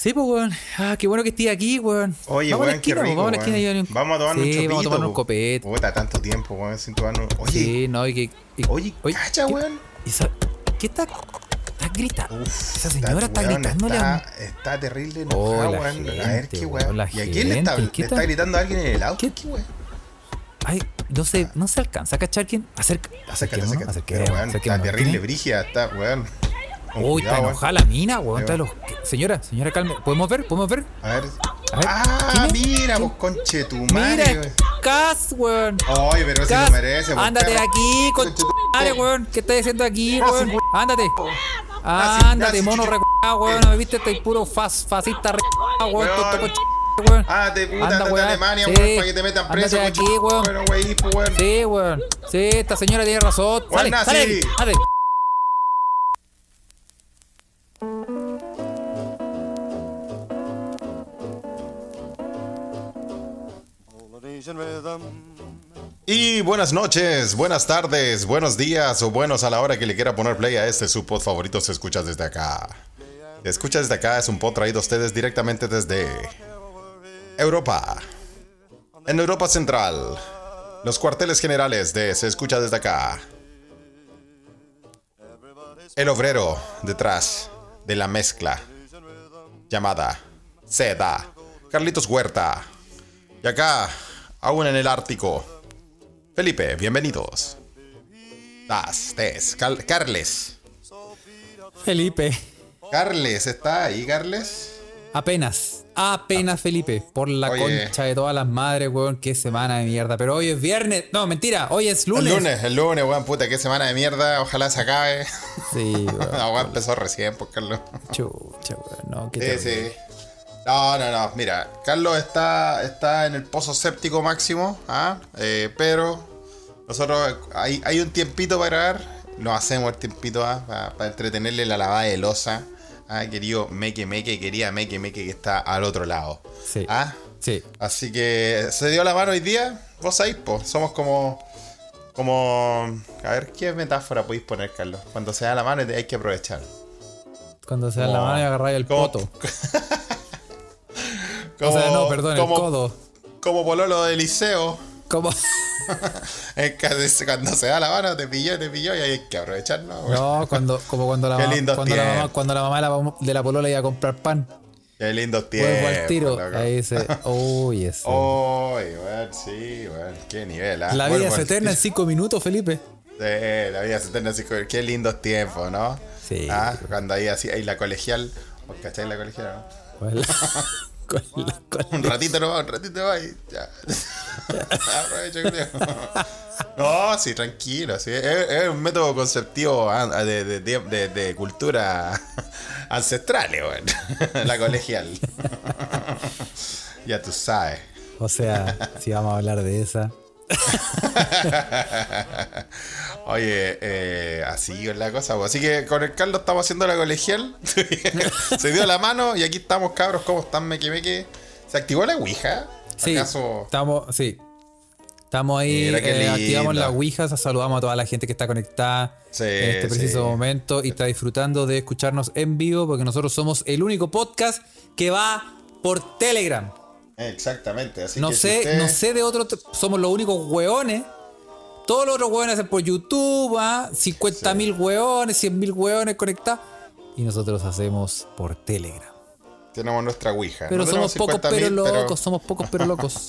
Sí, pues, weón. Ah, qué bueno que estés aquí, weón. Oye, vamos a la weón, qué rico, Vamos a la esquina weón. un- Vamos a tomarnos sí, un chopito. vamos a tomarnos un po. copete. Puta, tanto tiempo, weón, sin tomarnos... Oye, Sí, no, y que. y- oye, cacha, ¿qué- weón. ¿Qué está? Está gritando. Uf, Esa señora está weón, gritándole a está, está terrible Oh, enojada, la weón. a ver qué weón, weón. la ¿Y a quién le está, ¿qué le gritando a alguien en el auto? ¿Qué? ¿Qué, weón? Ay, no se, no se alcanza a cachar quién. Acerca, Acércate, acércate. acerquémonos, Pero, weón, está acerquémonos. terrible, ¿Quién es? brígida, está, weón. Con Uy, está weón. enojada la mina, weón. Está los- Señora, señora, calme. ¿Podemos ver? ¿Podemos ver? A ver. A ver, Ah, mira, pues conche tu madre, Mira, weón. Cas, weón. Ay, pero si lo merece, pues, ándate de aquí, con Conche tu madre, weón. ¿Qué estás haciendo aquí, weón? weón. Ándate. Ándate, mono recuado, weón. ¿No me viste? Estoy puro fas, fascista re weón. Weón. Weón. Ah, te puta, Anda, weón. Alemania, Sí. weón, para que te metan preso, de conche aquí, weón. Bueno, weón. Sí, weón. Sí, esta señora tiene razón. Sale, Weón, sale de. Ándate. Y buenas noches, buenas tardes, buenos días o buenos a la hora que le quiera poner play a este su pod favorito se escucha desde acá. Escucha desde acá es un pod traído a ustedes directamente desde Europa. En Europa Central, los cuarteles generales de Se escucha desde acá. El obrero detrás de la mezcla llamada Seda, Carlitos Huerta. Y acá, aún en el Ártico, Felipe, bienvenidos. Das, des, Cal- Carles. Felipe. Carles, ¿está ahí, Carles? Apenas. Apenas, Felipe. Por la Oye. concha de todas las madres, weón. Qué semana de mierda. Pero hoy es viernes. No, mentira. Hoy es lunes. El lunes, el lunes, weón, puta, qué semana de mierda, ojalá se acabe. Sí, weón. La weón empezó recién, pues, Carlos. Chucha, weón. No, qué Sí, terrible. sí. No, no, no, mira, Carlos está, está en el pozo séptico máximo, ¿ah? Eh, pero nosotros hay, hay un tiempito para grabar, lo hacemos el tiempito ¿ah? para, para entretenerle la lavada de losa. ¿ah? Querido Meque Meque, quería Meque Meque que está al otro lado. Sí. ¿ah? Sí. Así que se dio la mano hoy día, vos sabéis, po, somos como... Como... A ver, ¿qué metáfora podéis poner, Carlos? Cuando se da la mano hay que aprovechar. Cuando se da la mano y agarráis el como- poto. O sea, no, perdón, como- el codo. Como pololo de liceo. Como. Es que cuando se da la mano te pilló, te pilló y hay que aprovechar, ¿no? cuando, como cuando la, Qué mamá, cuando, la mamá, cuando la mamá de la, de la polola iba a comprar pan. Qué lindos tiempos. Vuelvo al tiro. loco. Ahí se. Uy. Uy, weón, sí, weón, qué nivel, ¿ah? la vida es eterna en cinco minutos, Felipe. Sí, la vida es eterna, sí, qué lindos tiempos, ¿no? Sí. Ah, cuando ahí así, ahí la colegial, ¿os cacháis la colegial, no? ¿Cuál la- Un ratito nomás, un ratito nomás y ya. No, sí, tranquilo. Sí. Es, es un método conceptivo de, de, de, cultura ancestral, weón. La colegial. Ya tú sabes. O sea, si vamos a hablar de esa. Oye, eh, así es la cosa. Así que con el Carlos estamos haciendo la colegial. Se dio la mano y aquí estamos, cabros. ¿Cómo están, meque meque? ¿Se activó la Ouija? Sí, ¿Acaso? estamos, sí. Estamos ahí, eh, activamos la Ouija, saludamos a toda la gente que está conectada Sí, en este preciso sí. momento y está disfrutando de escucharnos en vivo porque nosotros somos el único podcast que va por Telegram. Exactamente. Así No que si sé, usted- no sé de otros, somos los únicos hueones. Todos los otros hueones hacen por YouTube, ¿ah? 50 mil hueones, 100 mil hueones conectados. Y nosotros hacemos por Telegram. Tenemos nuestra Ouija. Pero No somos pocos pero 50.000, pero- locos, somos pocos pero locos.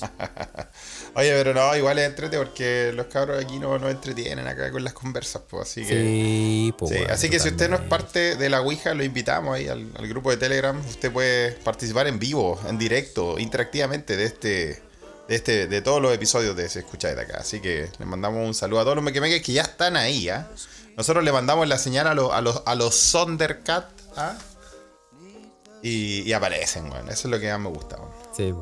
Oye, pero no, igual es entrete porque los cabros aquí no nos entretienen acá con las conversas, pues. Así que. Sí, pues. Sí, bueno, así que si usted no es parte de la Ouija, lo invitamos ahí al, al grupo de Telegram. Usted puede participar en vivo, en directo, interactivamente de este, de este, de todos los episodios de Se Escucha de acá. Así que le mandamos un saludo a todos los mequemeques que ya están ahí, ¿ah? Nosotros le mandamos la señal a los, a los, a los Sondercat, ¿ah? Y, y aparecen, bueno. Eso es lo que más me gusta, weón. Sí,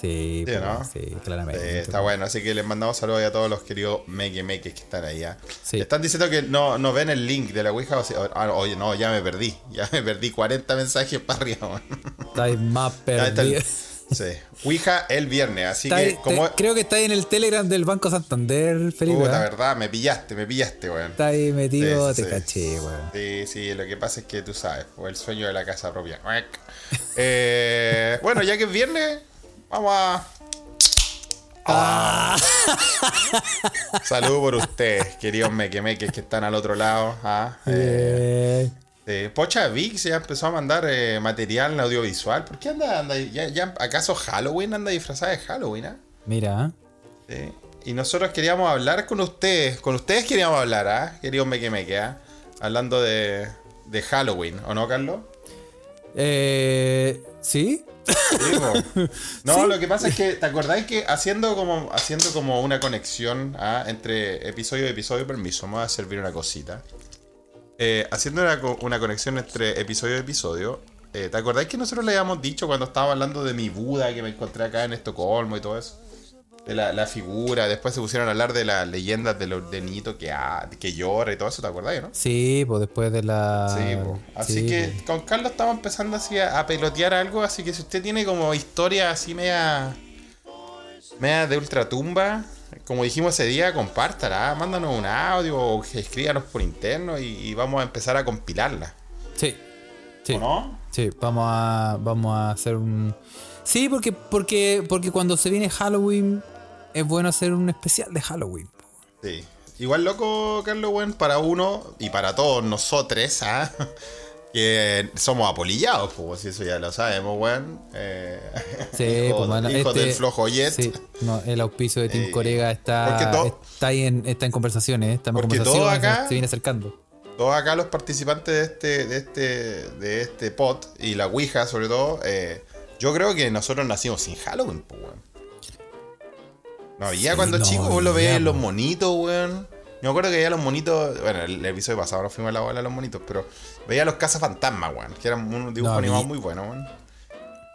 sí, Sí, ¿no? sí, claramente. Está bueno, así que les mandamos saludos a todos los queridos meque meques que están ahí. ¿ah? Sí. Están diciendo que no, no ven el link de la Ouija. O sea, ah, oye, no, ya me perdí. Ya me perdí 40 mensajes para arriba. Estáis más perdido. sí. Ouija el viernes, así que como... te- creo que está ahí en el Telegram del Banco Santander, Felipe. Puta, ¿ah? verdad, me pillaste, me pillaste, weón. Está ahí metido, Sí, te sí. caché, weón. Sí, sí, lo que pasa es que tú sabes, o el sueño de la casa propia. Eh, bueno, ya que es viernes, vamos a. Ah. Salud por ustedes, queridos mequemeques que están al otro lado. ah, eh, Eh, Pocha Vix ya empezó a mandar eh, material audiovisual. ¿Por qué anda, anda ya, ya- acaso Halloween anda disfrazada de Halloween? ah? mira, Sí. Y nosotros queríamos hablar con ustedes. Con ustedes queríamos hablar, ¿ah? Queridos mequemeques, ¿ah? Hablando de, de Halloween, ¿o no, Carlos? Eh, ¿sí? No, lo que pasa es que, ¿te acordáis que haciendo como, haciendo como una conexión ¿ah? entre episodio y episodio, permiso, me voy a servir una cosita. Eh, haciendo una, co- una conexión entre episodio y episodio, eh, ¿te acordáis que nosotros le habíamos dicho cuando estábamos hablando de mi Buda que me encontré acá en Estocolmo y todo eso? De la, la figura, después se pusieron a hablar de las leyendas de los de niñito que, ha- que llora y todo eso, ¿te acordáis, no? Sí, pues después de la. Sí, po. así sí, que con Carlos estamos empezando así a, a pelotear algo, así que si usted tiene como historia así media, media de ultratumba, como dijimos ese día, compártala, mándanos un audio o escríbanos por interno y, y vamos a empezar a compilarla. Sí. Sí. ¿O no? Sí, vamos a, vamos a hacer un... Sí, porque, porque, porque cuando se viene Halloween es bueno hacer un especial de Halloween. Sí. Igual loco, Carlos, weón, para uno y para todos nosotros, ¿ah? que somos apolillados, pues, si eso ya lo sabemos, weón. Eh, Sí, hijo, pues, bueno, hijo este- del flojo Jet. Sí, no, el auspicio de Team Eh, Corega está, está ahí en, está en conversaciones, ¿eh? en Porque conversaciones, acá- se viene acercando. Todos acá los participantes de este, de este, de este pod y la Ouija sobre todo, eh, yo creo que nosotros nacimos sin Halloween, pues, weón. No Sí, cuando no chicos, vos lo veías en los monitos, weón. Yo me acuerdo que veía los monitos, bueno, el episodio pasado no fuimos a la bola de los monitos, pero veía los cazafantasmas, weón, que eran unos dibujos No, animados muy buenos, weón.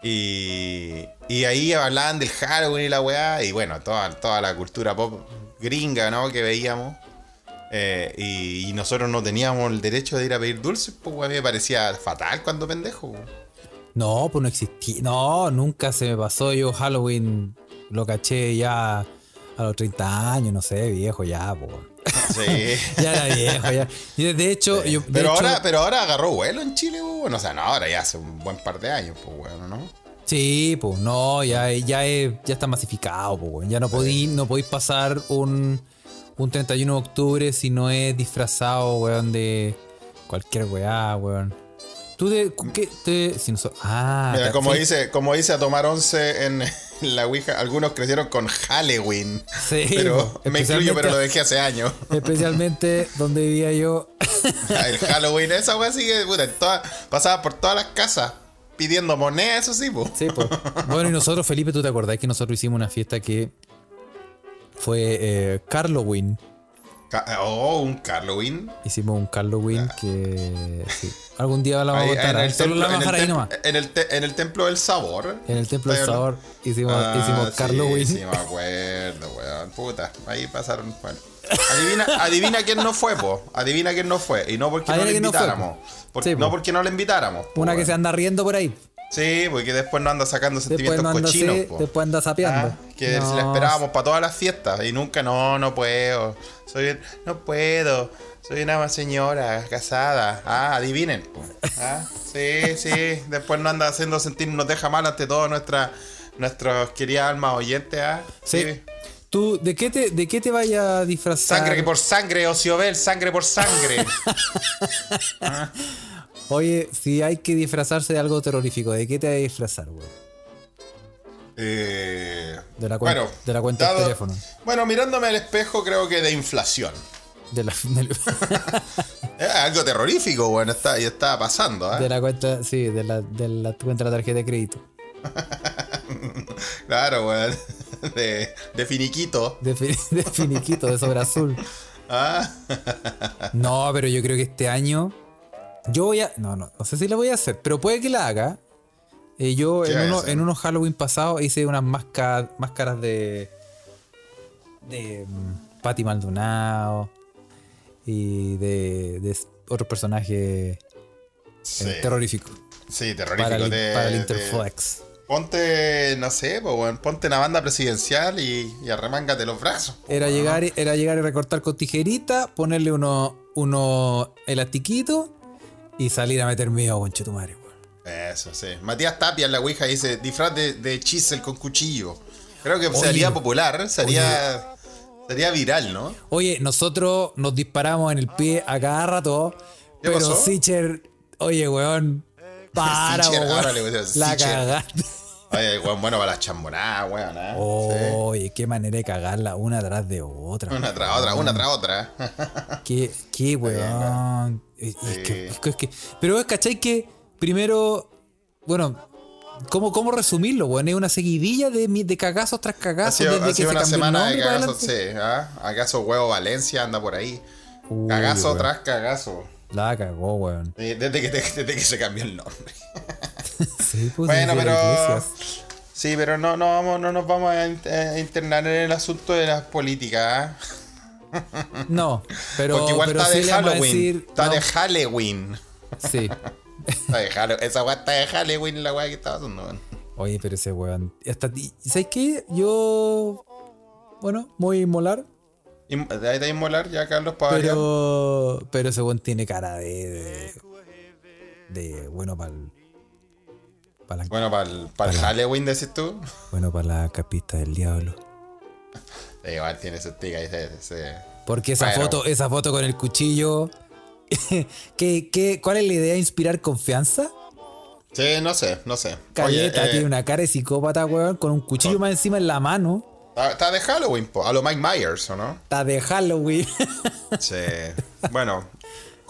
Y, y ahí hablaban del Halloween y la weá, y bueno, toda, toda la cultura pop gringa, ¿no? Que veíamos. Eh, y, y nosotros no teníamos el derecho de ir a pedir dulces, pues weón, a mí me parecía fatal cuando pendejo. weón. No, pues no existía. No, nunca se me pasó. Yo Halloween lo caché ya a los 30 años, no sé, viejo ya, pues. Sí. Ya era viejo, ya. Y de hecho, yo. de pero, hecho- ahora, pero ahora agarró vuelo en Chile, pues, bueno, o sea, no, ahora ya hace un buen par de años, pues bueno, ¿no? Sí, pues no, ya, ya, es- ya está masificado, pues. Ya no podéis no podéis pasar un, un 31 de octubre si no es disfrazado, weón, de cualquier weá, weón. Tú de. ¿Qué? Te, si no so- ah, Mira, ta- como sí, dice, como dice a tomar once en, en la Ouija, algunos crecieron con Halloween. Sí, pero po, me incluyo, pero lo dejé hace años. Especialmente donde vivía yo. El Halloween, esa wea sí que puta, toda- pasaba por todas las casas pidiendo monedas, eso sí, pues. Sí, pues. Bueno, y nosotros, Felipe, ¿tú te acordás que nosotros hicimos una fiesta que fue eh, Carloween? Oh, un Halloween. Hicimos un Carloween que sí. algún día la vamos a contar. en, ¿ah? el Solo la templo, vamos a en, dejar el ahí tem- nomás. en el te- en el templo del sabor. En el Templo del Sabor hicimos, Ah, hicimos sí. Sí, me acuerdo, weón. Puta, ahí pasaron. Bueno. Adivina, adivina quién no fue, po. Adivina quién no fue. Y no porque no le no invitáramos. Por- Sí, po. no porque no le invitáramos. po, Una que se anda riendo por ahí. Sí, porque después no anda sacando Después sentimientos no anda, cochinos, así, después anda sapeando. Ah, que No, le esperábamos para todas las fiestas y nunca, no, no puedo. Soy, no puedo. Soy una señora casada. Ah, adivinen. Ah, sí, sí. Después no anda haciendo sentir, nos deja mal ante todo nuestra, nuestros queridas almas oyentes. Ah, Sí. ¿Tú de qué te, de qué te vayas a disfrazar? Sangre por sangre, Ociobel, sangre por sangre. Oye, si hay que disfrazarse de algo terrorífico, ¿de qué te vas a disfrazar, güey? Eh, De la cuen- de la cuenta del teléfono. Bueno, mirándome al espejo, creo que de inflación. De la, de, Es algo terrorífico, bueno, está, y está pasando. ¿ah? de la cuenta, sí, de la, de la cuenta de la tarjeta de crédito. Claro, weón. De, de finiquito. De, fi- de finiquito, de sobre azul. Ah, No, pero yo creo que este año. Yo voy a. No, no, no sé si la voy a hacer, pero puede que la haga. Eh, yo ¿Qué en, uno, en unos Halloween pasados hice unas máscaras, máscaras de. de. mm, Patty Maldonado. Y de. de otros personajes eh, sí. terroríficos. Sí, terrorífico. Para el, de- para el de- Interflex. Ponte, no sé, pues, ponte una banda presidencial y, y arremángate los brazos. po, Era llegar, y- era llegar y recortar con tijerita, ponerle uno, uno elastiquito y salir a meter miedo, conchetumare, weón. Eso, sí. Matías Tapia en la Ouija dice: disfraz de, de chisel con cuchillo. Creo que Oye. sería popular, sería, sería viral, ¿no? Oye, nosotros nos disparamos en el pie a cada rato, ¿Qué pero? Sicher, oye, weón, para, Sicher, weón. ahora le voy a decir La cagaste. Oye, weón, bueno para las chambonadas, weón. ¿eh? Oye, qué manera de cagarla una tras de otra. Sí. Una tras otra, una tras otra. Qué, qué weón. Es- es que- es que- es que- pero es, ¿cachai? Que primero, bueno, ¿cómo, cómo resumirlo, weón? Es una seguidilla de, de cagazos tras Ha cagazos sido, desde ha que sido se una el semana de cagazos, sí. ¿ah? ¿Acaso Huevo Valencia anda por ahí? Uy, Cagazo weón. tras cagazo. La cagó, weón. Sí, Desde que, desde que se cambió el nombre. Sí, pues, Bueno, pero. Sí, pero no, no, vamos, no nos vamos a a internar en el asunto de las políticas. ¿ah? No, pero, Porque igual pero está sí de Halloween. decir- está no, de Halloween. Sí. Está de Halloween. Esa weá está de Halloween, la weá que estaba haciendo. weón. Oye, pero ese weón. Hasta, ¿Sabes qué? Yo. Bueno, muy de ahí de inmolar ya Carlos para variar. Pero. Pero ese weón tiene cara de. De. de bueno para el. Para la, Bueno, para el, para el Halloween, decís tú. bueno, para la capista del diablo. Sí, igual tiene su tica Porque esa Bueno. foto, esa foto con el cuchillo. ¿qué, qué, cuál es la idea? ¿Inspirar confianza? Sí, no sé, no sé. Cayeta Oye, eh, tiene una cara de psicópata, weón, con un cuchillo más encima en la mano. está, está de Halloween, po, a lo Mike Myers, ¿o no? Está de Halloween. Sí. Bueno,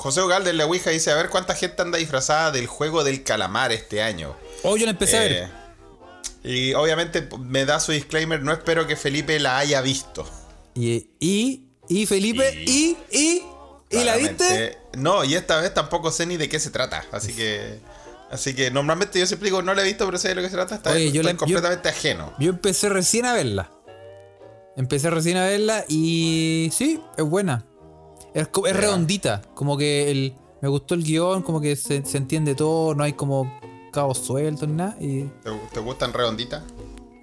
José Ugalde en la Ouija dice: A ver cuánta gente anda disfrazada del juego del calamar este año. oh, yo la empecé a Eh, ver. y obviamente me da su disclaimer: no espero que Felipe la haya visto. Y, y, y Felipe, y, y, y, la viste. No, y esta vez tampoco sé ni de qué se trata. Así que. Así que normalmente yo siempre digo, no la he visto, pero sé de lo que se trata. Esta Oye, vez yo la- completamente ajeno. Yo empecé recién a verla. Empecé recién a verla y sí, es buena. Es, es redondita. Como que el, me gustó el guion, como que se, se entiende todo, no hay como cabos sueltos ni nada. Y, ¿Te, te gustan redonditas?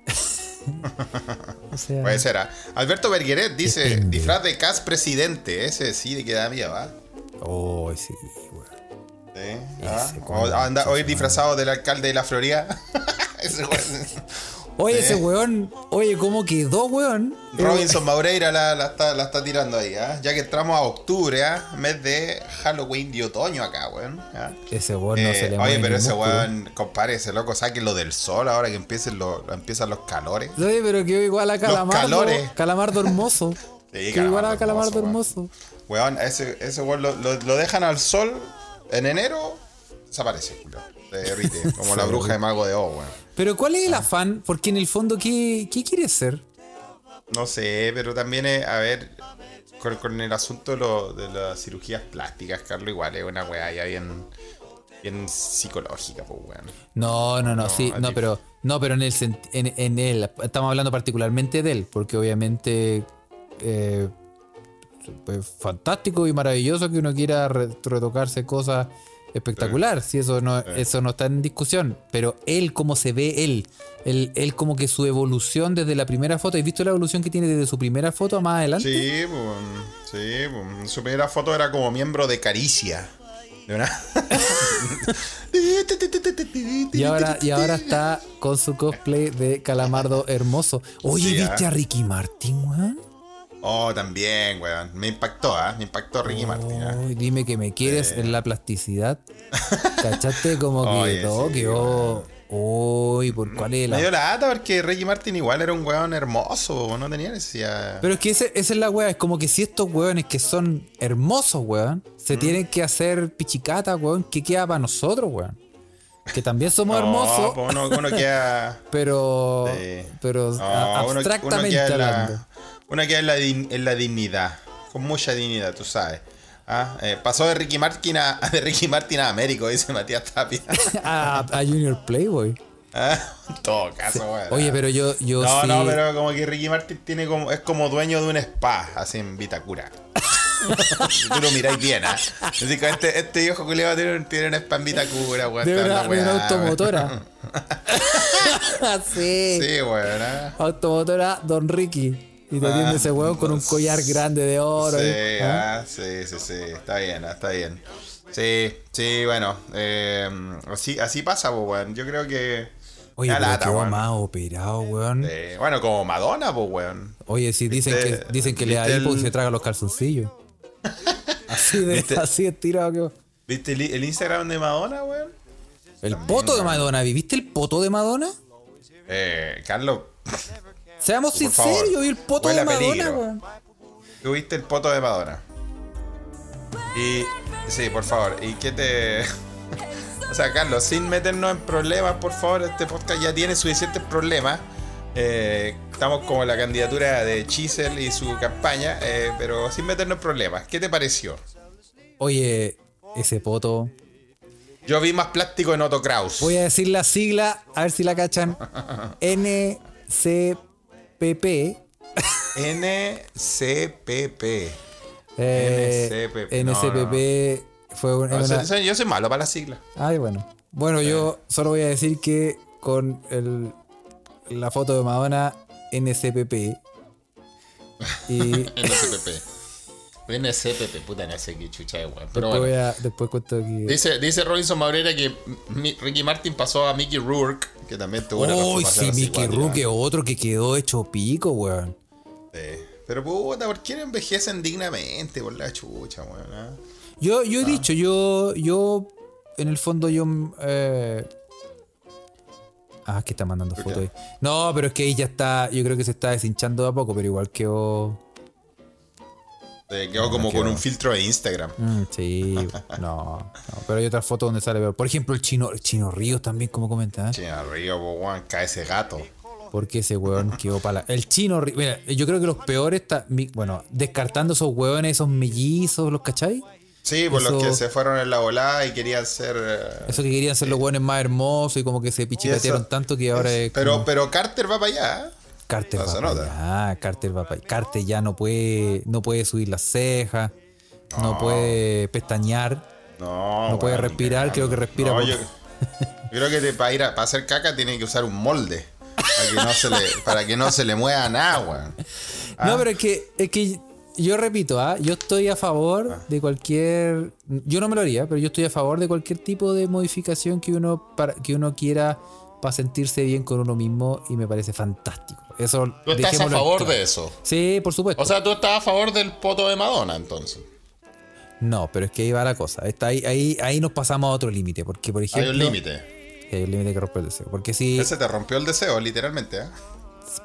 o sea, Puede ser. ¿ah? Alberto Bergueret dice: Depende. disfraz de Cas presidente. Ese sí de que da miedo, ¿va? Oh, sí, weón. Sí, ¿ah? Ese, O con- anda hoy disfrazado del alcalde de la Florida. Ese. Oye, ese weón, oye, ¿cómo quedó, weón? Robinson Maureira la, la está, la está tirando ahí, ¿ah? ya que entramos a octubre, ¿ah? mes de Halloween de otoño acá, weón. ¿ah? Ese weón no Eh, se le oye, mueve pero ese músculo. weón, compadre, ese loco, sáquenlo del sol ahora que empiecen los, empiezan los calores. Oye, pero quedó igual a Calamardo. calores. Calamardo hermoso. Sí, Quedó igual a Calamardo hermoso, hermoso. Weón, ese, ese weón lo, lo- lo dejan al sol en enero, desaparece, culo. Se derrite, como la bruja de mago de O, weón. Pero ¿cuál es el afán? Porque en el fondo, ¿qué, qué quiere ser? No sé, pero también, es, a ver, con, con el asunto de, lo- de las cirugías plásticas, Carlos, igual es una weá ya bien, bien psicológica, pues, weón. No, no, no, No, sí, no, pero no, pero en el en, en él, estamos hablando particularmente de él, porque obviamente eh, pues, fantástico y maravilloso que uno quiera re- retocarse cosas espectacular, si eso no, eso no está en discusión, pero él como se ve él, él, él como que su evolución desde la primera foto, ¿has visto la evolución que tiene desde su primera foto a más adelante? Sí, pues, sí, pues, su primera foto era como miembro de Caricia. ¿De una? Y ahora, y ahora está con su cosplay de Calamardo hermoso. Oye, Sí, ¿viste ah. a Ricky Martin, weón? Oh, también, weón. Me impactó, ¿ah? Me impactó Ricky Martin, ¿ah? Uy, dime que me quieres en la plasticidad. ¿Cachaste? Como que todo sí, quedó. Uy, ¿por cuál es Me dio la.? lata porque Ricky Martin igual era un weón hermoso, no tenía necesidad. Pero es que ese- esa es la weá. Es como que si estos weones que son hermosos, weón, se Mm. tienen que hacer pichicata, weón, ¿qué queda para nosotros, weón? Que también somos No, hermosos, pues uno, uno queda. pero. Sí. Pero No, a- uno- uno abstractamente queda hablando. la, uno queda en la, en la dignidad. Con mucha dignidad, tú sabes. Ah, eh, pasó de Ricky Martin a, de Ricky Martin a Américo, dice Matías Tapia. a, a Junior Playboy. Ah, en todo caso, weón. Oye, pero yo, yo No, sí. no, pero como que Ricky Martin tiene como, es como dueño de un spa, así en Vitacura. Tú lo miráis bien, ¿ah? Así que este, este viejo culiado tiene, tiene un spa en Vitacura, weón. de una, de una automotora. sí. Sí, weón. ¿ah? Automotora Don Ricky. Y te Ah, ese huevo con un collar grande de oro. Sí, ¿eh? ¿Ah? sí, sí, sí, está bien, está bien. Sí, sí, bueno. eh, así, así pasa, pues, weón. Yo creo que. Oye, pero lata, quedó más operado, weón. eh, bueno, como Madonna, pues, weón. Oye, sí, dicen ¿Viste- que, dicen que le da hipo y se traga los calzoncillos. Así de, ¿Viste? así de tirado que. ¿Viste el, el Instagram de Madonna, weón? El poto de Madonna, ¿viviste el poto de Madonna? Eh, Carlos, Seamos Por sinceros, yo vi el poto huele de Madonna, weón. tuviste el poto de Madonna. Y. Sí, por favor. ¿Y qué te.? o sea, Carlos, sin meternos en problemas, por favor, este podcast ya tiene suficientes problemas. Eh, estamos como en la candidatura de Chisel y su campaña, eh, pero sin meternos en problemas. ¿Qué te pareció? Oye, ese poto. Yo vi más plástico en Otto Kraus. Voy a decir la sigla, a ver si la cachan. NCPP. NCPP. Eh, NCPP, no, NCPP fue un- No, una. soy- soy- yo soy malo para la sigla. Ay, bueno. Bueno, yo solo voy a decir que con el, la foto de Madonna NCPP. Y NCPP. NCPP, puta, no sé qué chucha de weón. Pero después, bueno. voy a- después cuento. Dice, dice Robinson Mabrera que Mi- Ricky Martin pasó a Mickey Rourke, que también tuvo una Uy, sí, Mickey. Rourke, otro que quedó hecho pico, weón. Sí. Pero puta, ¿por qué no envejecen dignamente por la chucha, weón? ah? Yo, yo he dicho, yo, yo, en el fondo, yo. Eh... Ah, que está mandando ¿Por fotos ahí. No, pero es que ahí ya está, yo creo que se está deshinchando de a poco, pero igual quedó. Eh, quedó como con un filtro de Instagram. Mm, sí, no, no, pero hay otras fotos donde sale peor. Por ejemplo, el chino, el chino Ríos también, como. Che, arriba, po, weón, cae ese gato. Porque ese weón quedó para El chino Ríos. Mira, yo creo que los peores, mi- bueno, descartando esos weones, esos mellizos, ¿los cachai? Sí, por los Eso- que se fueron en la volada y querían ser. eh, Eso que querían ser los weones más hermosos y como que se pichicatearon tanto que ahora es. Pero, como- pero Carter va para allá. Carter No va para allá, Carter va para allá. Carter ya no puede, no puede subir las cejas, no, puede pestañear. No. No puede respirar, creo que respira No, por- yo, creo que para ir a, para hacer caca tiene que usar un molde. Para que no se le, para que no se le mueva nada, weón. Ah. No, pero es que, es que yo repito, ¿ah? yo estoy a favor de cualquier. Yo no me lo haría, pero yo estoy a favor de cualquier tipo de modificación que uno, para, que uno quiera para sentirse bien con uno mismo y me parece fantástico. Eso Tú estás a favor de eso. Sí, por supuesto. O sea, tú estás a favor del poto de Madonna, entonces. no, pero es que ahí va la cosa. Está ahí, ahí, ahí nos pasamos a otro límite. Porque, por Hay ejemplo. un límite. Hay un límite que rompe el deseo. Porque si. Ese te rompió el deseo, literalmente, ¿eh?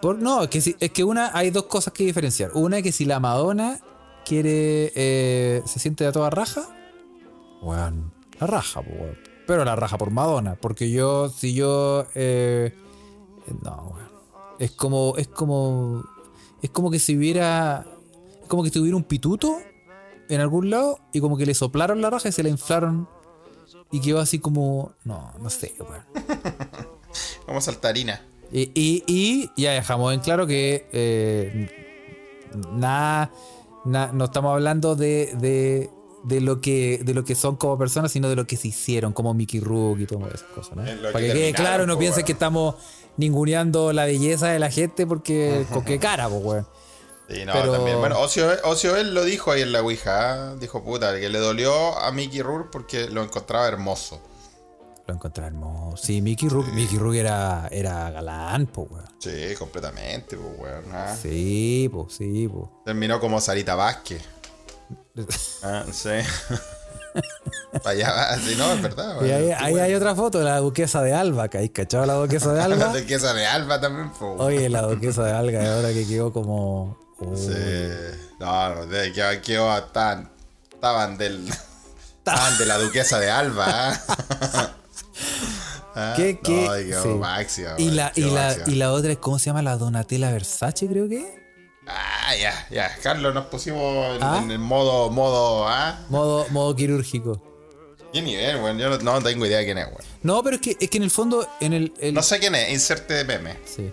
Por, no, es que, si- es que una, hay dos cosas que diferenciar. Una es que si la Madonna quiere, eh, se siente a toda raja, weón, la raja. Pero la raja por Madonna, porque yo, si yo, eh, no, weón. Es como, es como, es como que si hubiera, es como que tuviera un pituto en algún lado y como que le soplaron la raja y se la inflaron y quedó así como, no, no sé, weón. Como saltarina. Y, y, y ya dejamos en claro que eh, nada, na- no estamos hablando de, de, de lo que, de lo que son como personas, sino de lo que se hicieron, como Mickey Rook y todas esas cosas. ¿no? Para que que quede claro, no piensen que estamos ninguneando la belleza de la gente porque con qué cara, pues, weón. Sí, no, Pero- también. Bueno, Ocio, Ocio él lo dijo ahí en la Ouija. ¿ah? Dijo, puta, que le dolió a Mickey Rourke porque lo encontraba hermoso. Lo encontré hermoso. Sí, Mickey Rook, Mickey Rook era, era galán, pues, weón. Sí, completamente, pues, weón. ah. Sí, pues, sí, pues. Terminó como Sarita Vázquez. Ah, sí. Para allá va, sí, no, es verdad. Y ahí, hay otra foto de la duquesa de Alba, que hay cachado la duquesa de La Alba. de queso de Alba también, weón. Oye, la duquesa de Alga, ahora que quedó como. Uy, Sí. No, no, de que que estaban, estaban del. Estaban de la duquesa de Alba. ¿ah? Ah, ¿Qué, qué? No, y quedó Sí. la, quedó la, y la otra es, ¿cómo se llama? La Donatella Versace, creo que. Ah, ya, ya. Carlos, nos pusimos en, ¿Ah? en el modo, modo, ¿ah? Modo, modo quirúrgico. ¿Qué nivel, weón? Yo no, no tengo idea de quién es, weón. No, pero es que, es que en el fondo, en el. el- No sé quién es, inserte de meme. Sí.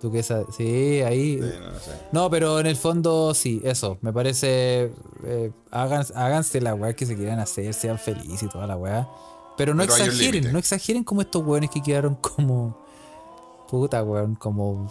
Duquesa. Sí, ahí. Sí, no, no sé. No, pero en el fondo, sí, eso. Me parece. eh, háganse la weá que se quieran hacer, sean felices y toda la weá. Pero no Pero exageren, no exageren como estos weones que quedaron como. Puta, weón, como.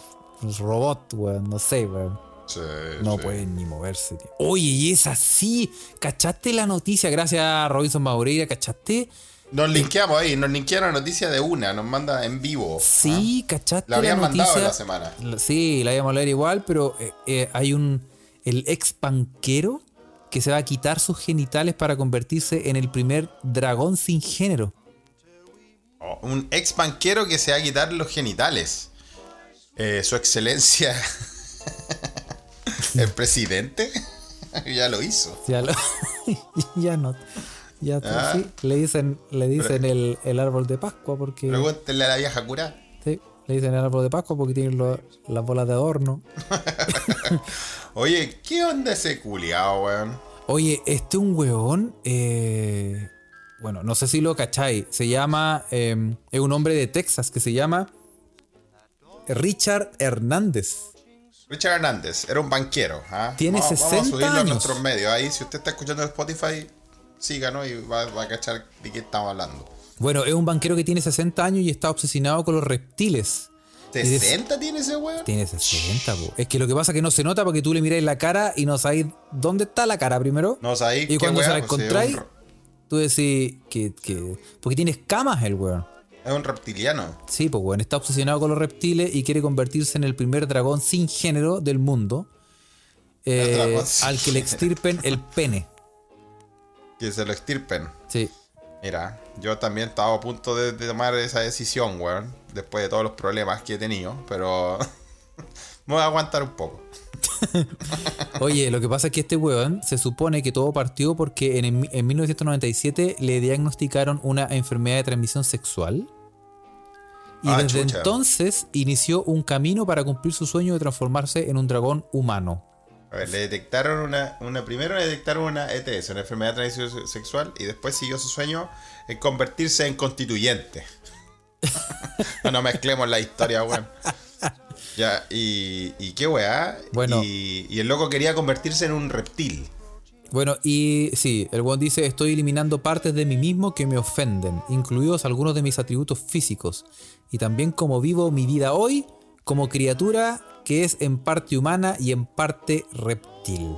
Robot, weón, no sé, weón. Sí, No sí. pueden ni moverse. tío. Oye, y es así. ¿Cachaste la noticia? Gracias a Robinson Maureira, ¿cachaste? Nos linkeamos ahí, nos linkea la noticia de una, nos manda en vivo. Sí, ¿cachaste La habían la mandado noticia? en la semana. La- Sí, la íbamos a leer igual, pero eh, eh, hay un. El ex panquero que se va a quitar sus genitales para convertirse en el primer dragón sin género. Oh, un ex banquero que se va a quitar los genitales. Eh, Su excelencia, el presidente, ya lo hizo. Ya, lo- ya no. Ya Ah. sí, le dicen, le dicen el, el árbol de Pascua porque. Pregúntenle a la vieja cura. sí, le dicen el árbol de Pascua porque tienen lo- las bolas de adorno. Oye, ¿qué onda ese culiao, weón? Oye, este un weón. eh, bueno, no sé si lo cacháis. Se llama. eh, es un hombre de Texas que se llama. Richard Hernández. Richard Hernández, era un banquero. ¿ah? Tiene Vamos- Vamos 60 a subirlo a nuestros medios. Ahí, si usted está escuchando en Spotify, síganos y va, va a cachar de qué estamos hablando. Bueno, es un banquero que tiene 60 años y está obsesionado con los reptiles. Y de- ¿60 tiene ese weón? Tiene 60, po. Es que lo que pasa es que no se nota porque tú le miráis la cara y no sabéis dónde está la cara primero. No sabéis Y cuando se la pues, encontráis, un- tú decís que, que. Porque tiene escamas el weón. Es un reptiliano. Sí, pues weón, está obsesionado con los reptiles y quiere convertirse en el primer dragón sin género del mundo. eh, al que le extirpen el pene. Que se lo extirpen. Sí. Mira, yo también estaba a punto de, de tomar esa decisión, weón. Después de todos los problemas que he tenido. Pero me voy a aguantar un poco. Oye, lo que pasa es que este weón se supone que todo partió porque en, en 1997 le diagnosticaron una enfermedad de transmisión sexual. Y Ah, desde chucha. entonces inició un camino para cumplir su sueño de transformarse en un dragón humano. A ver, le detectaron una, una. Primero le detectaron una ETS, una enfermedad de transmisión sexual. Y después siguió su sueño en convertirse en constituyente. no, no mezclemos la historia, weón. Ya, y, y qué weá. Bueno. Y, y el loco quería convertirse en un reptil. Bueno, y sí, el weón dice, estoy eliminando partes de mí mismo que me ofenden, incluidos algunos de mis atributos físicos, y también como vivo mi vida hoy, como criatura que es en parte humana y en parte reptil.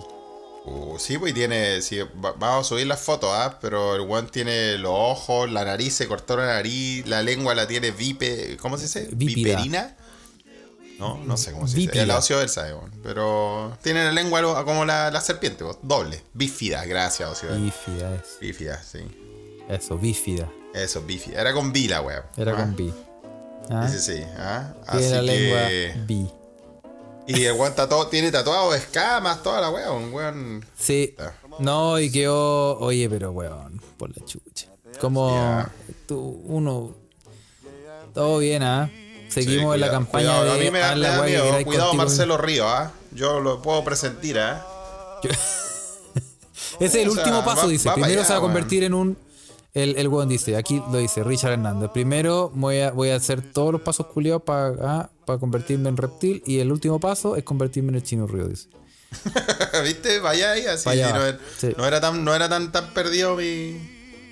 Uh, sí, pues tiene. Sí, va- vamos a subir las fotos, ¿ah? Pero el weón tiene los ojos, la nariz, se cortó la nariz, la lengua la tiene vipe. ¿Cómo se dice? Vípida. Viperina. No, no sé cómo se dice. Vípida. La ocioversa, eh, weón. Pero tiene la lengua como la, la serpiente, pues, doble. Bífida, gracias, ocioversa. Bífida es. Bífida, sí. Eso, bífida. Eso, bífida. Era con vila, weón. Era Ah, con bi. ¿Ah? Sí, sí, sí. ¿ah? Así la lengua que. bi. Y el weón tatuado- tiene tatuado escamas, toda la weón. Sí. Ah. No, y quedó. Oye, pero weón, por la chucha. Como tú, uno. Todo bien, ¿ah? Seguimos en la campaña cuidado. de. A mí me da, me da miedo. Cuidado, contigo Marcelo Río, ¿ah? Yo lo puedo presentir, ¿ah? Ese es el O sea, último paso, va- dice. va Primero allá, se va a convertir en un. El, el weón dice, aquí lo dice, Richard Hernández. Primero voy a, voy a hacer todos los pasos culiados para convertirme en reptil. Y el último paso es convertirme en el chino río, dice. ¿Viste? Vaya ahí, así. No, era, Sí. no era tan, no era tan, tan perdido mi.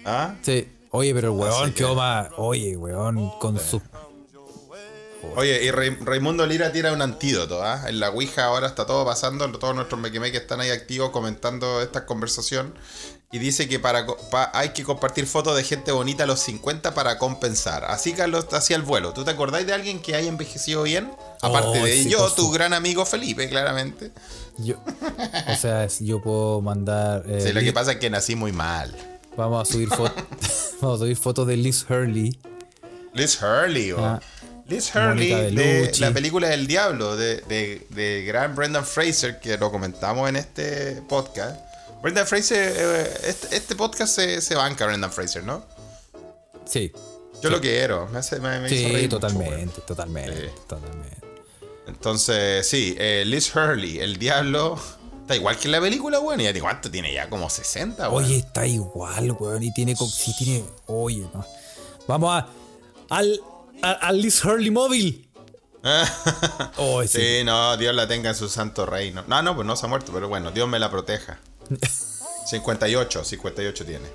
¿Ah? Sí. Oye, pero el weón quedó más. Oye, weón, con su. Oye, y Raimundo Lira tira un antídoto, ¿ah? En la Ouija ahora está todo pasando, todos nuestros mequemes que están ahí activos comentando esta conversación. Y dice que para, pa- hay que compartir fotos de gente bonita a los 50 para compensar. Así Carlos hacía el vuelo. ¿Tú te acordáis de alguien que haya envejecido bien? Aparte Oh, de sí, yo, tu su- gran amigo Felipe, claramente. Yo, o sea, yo puedo mandar. eh, Sí, lo que pasa es que nací muy mal. Vamos a subir fotos. vamos a subir fotos de Liz Hurley. Liz Hurley, o Ah. Liz Hurley de la película del diablo de, de, de gran Brendan Fraser, que lo comentamos en este podcast. Brendan Fraser, eh, este, este podcast se, se banca Brendan Fraser, ¿no? Sí. Yo lo quiero, me, hace, me, me hizo Sí, mucho, totalmente, totalmente, Sí. totalmente. Entonces, sí, eh, Liz Hurley, el diablo, está igual que en la película, weón. ¿Y cuánto tiene ya? Como 60, weón. Oye, está igual, weón. Y tiene. Sí, tiene. Oye, no. Vamos a. Al. A- Al Liz Hurley móvil. Oh, sí. Sí, no, Dios la tenga en su santo reino. No, no, pues no se ha muerto, pero bueno, Dios me la proteja. 58, 58 tiene.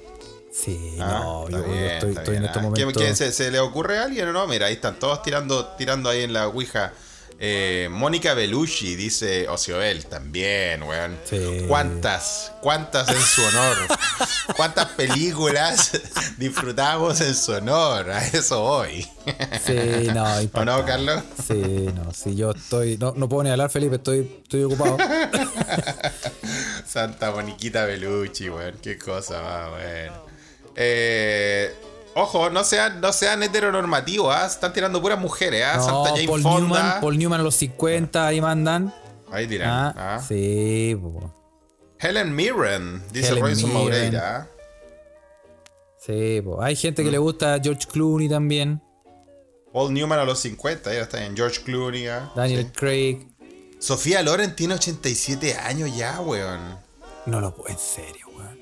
Sí, Ah, no, yo, bien, estoy, estoy en estos Ah, ¿qué- momentos. qué, se, se le ocurre a alguien o no? Mira, ahí están todos tirando, tirando ahí en la Ouija Eh, Mónica Bellucci dice Ocioel también, weón. Sí. ¿Cuántas, cuántas en su honor? ¿Cuántas películas disfrutamos en su honor? A eso hoy. Sí, no, ¿O no. Carlos? Sí, no, sí, yo estoy. No, no puedo ni hablar, Felipe, estoy, estoy ocupado. Santa Moniquita Bellucci, weón. Qué cosa más, weón. Eh, ojo, no sean, no sean heteronormativos, ¿ah? Están tirando puras mujeres, ¿ah? No, Santa Jane Paul Fonda. Newman, Paul Newman a los 50, ahí mandan. Ahí tiran. Ah, ah. sí, po. Helen Mirren, dice Helen Robinson Mirren. ¿ah? Sí, po. Hay gente que Mm. le gusta George Clooney también. Paul Newman a los 50, ya está en George Clooney. ¿ah? Daniel Sí. Craig. Sofía Loren tiene 87 años ya, weón. No lo puedo, en serio, weón.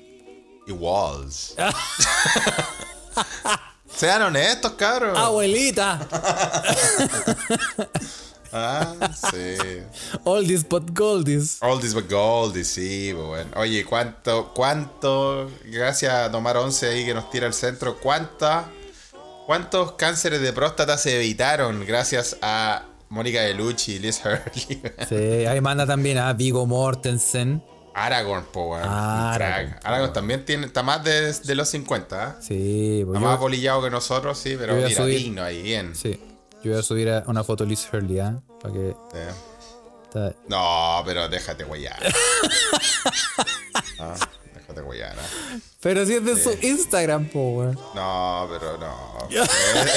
Y Walls. Sean honestos, cabros. ¡Abuelita! Ah, sí. Oldies but goldies. Oldies but goldies, sí, pues bueno. Oye, ¿cuánto, cuánto, gracias a Tomar 11 ahí que nos tira al centro, cuánta, cuántos cánceres de próstata se evitaron gracias a Mónica Bellucci y Liz Hurley? Sí, ahí manda también a Vigo Mortensen. Aragorn, po, weón. Aragorn, Aragorn también tiene, está más de, de los 50, ¿ah? Sí, pues Está más bolillado que nosotros, sí, pero mira, subir- digno ahí, bien. sí, yo voy a subir a- una foto de Liz Hurley, ¿ah? Para que. Sí. No, pero déjate guayar. Ah, Pero si es de su Instagram, po, weón. No, pero no. Eh,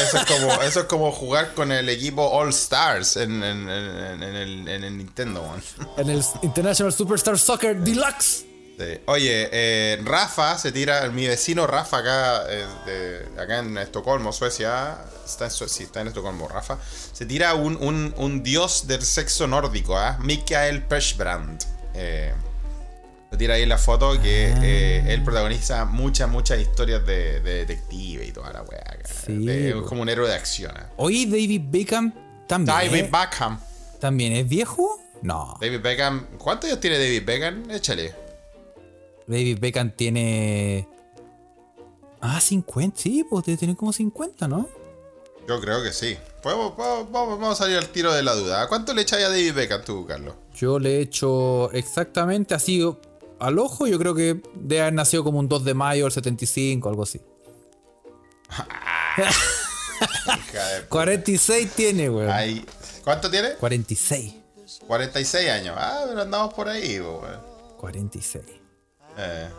Eso es como, eso es como jugar con el equipo All Stars en, en- en- en el, en el Nintendo, man. En el International Superstar Soccer Deluxe. Sí. Oye, eh, Rafa se tira, mi vecino Rafa acá, eh, de- acá en Estocolmo, Suecia, está en, sí, está en Estocolmo, Rafa, se tira un, un- un dios del sexo nórdico, ¿ah? Mikael Persbrandt. Eh, se tira ahí la foto que eh, él protagoniza muchas, muchas historias de, de detective y toda la weá. Sí, es como un héroe de acción. ¿ah? Oye, David Beckham también. David ¿eh? Beckham. ¿También es viejo? No. David Beckham. ¿Cuántos años tiene David Beckham? Échale. David Beckham tiene. Ah, 50, sí, pues debe tener como 50, ¿no? Yo creo que sí. Podemos- Vamos, vamos- vamos a salir al tiro de la duda. ¿Cuánto le echas a David Beckham tú, Carlos? Yo le he hecho exactamente así al ojo. Yo creo que debe haber nacido como un 2 de mayo del 75, algo así. Hija de- 46 tiene, weón. ¿Cuánto tiene? 46. 46 años. Ah, pero andamos por ahí, weón. 46. Eh,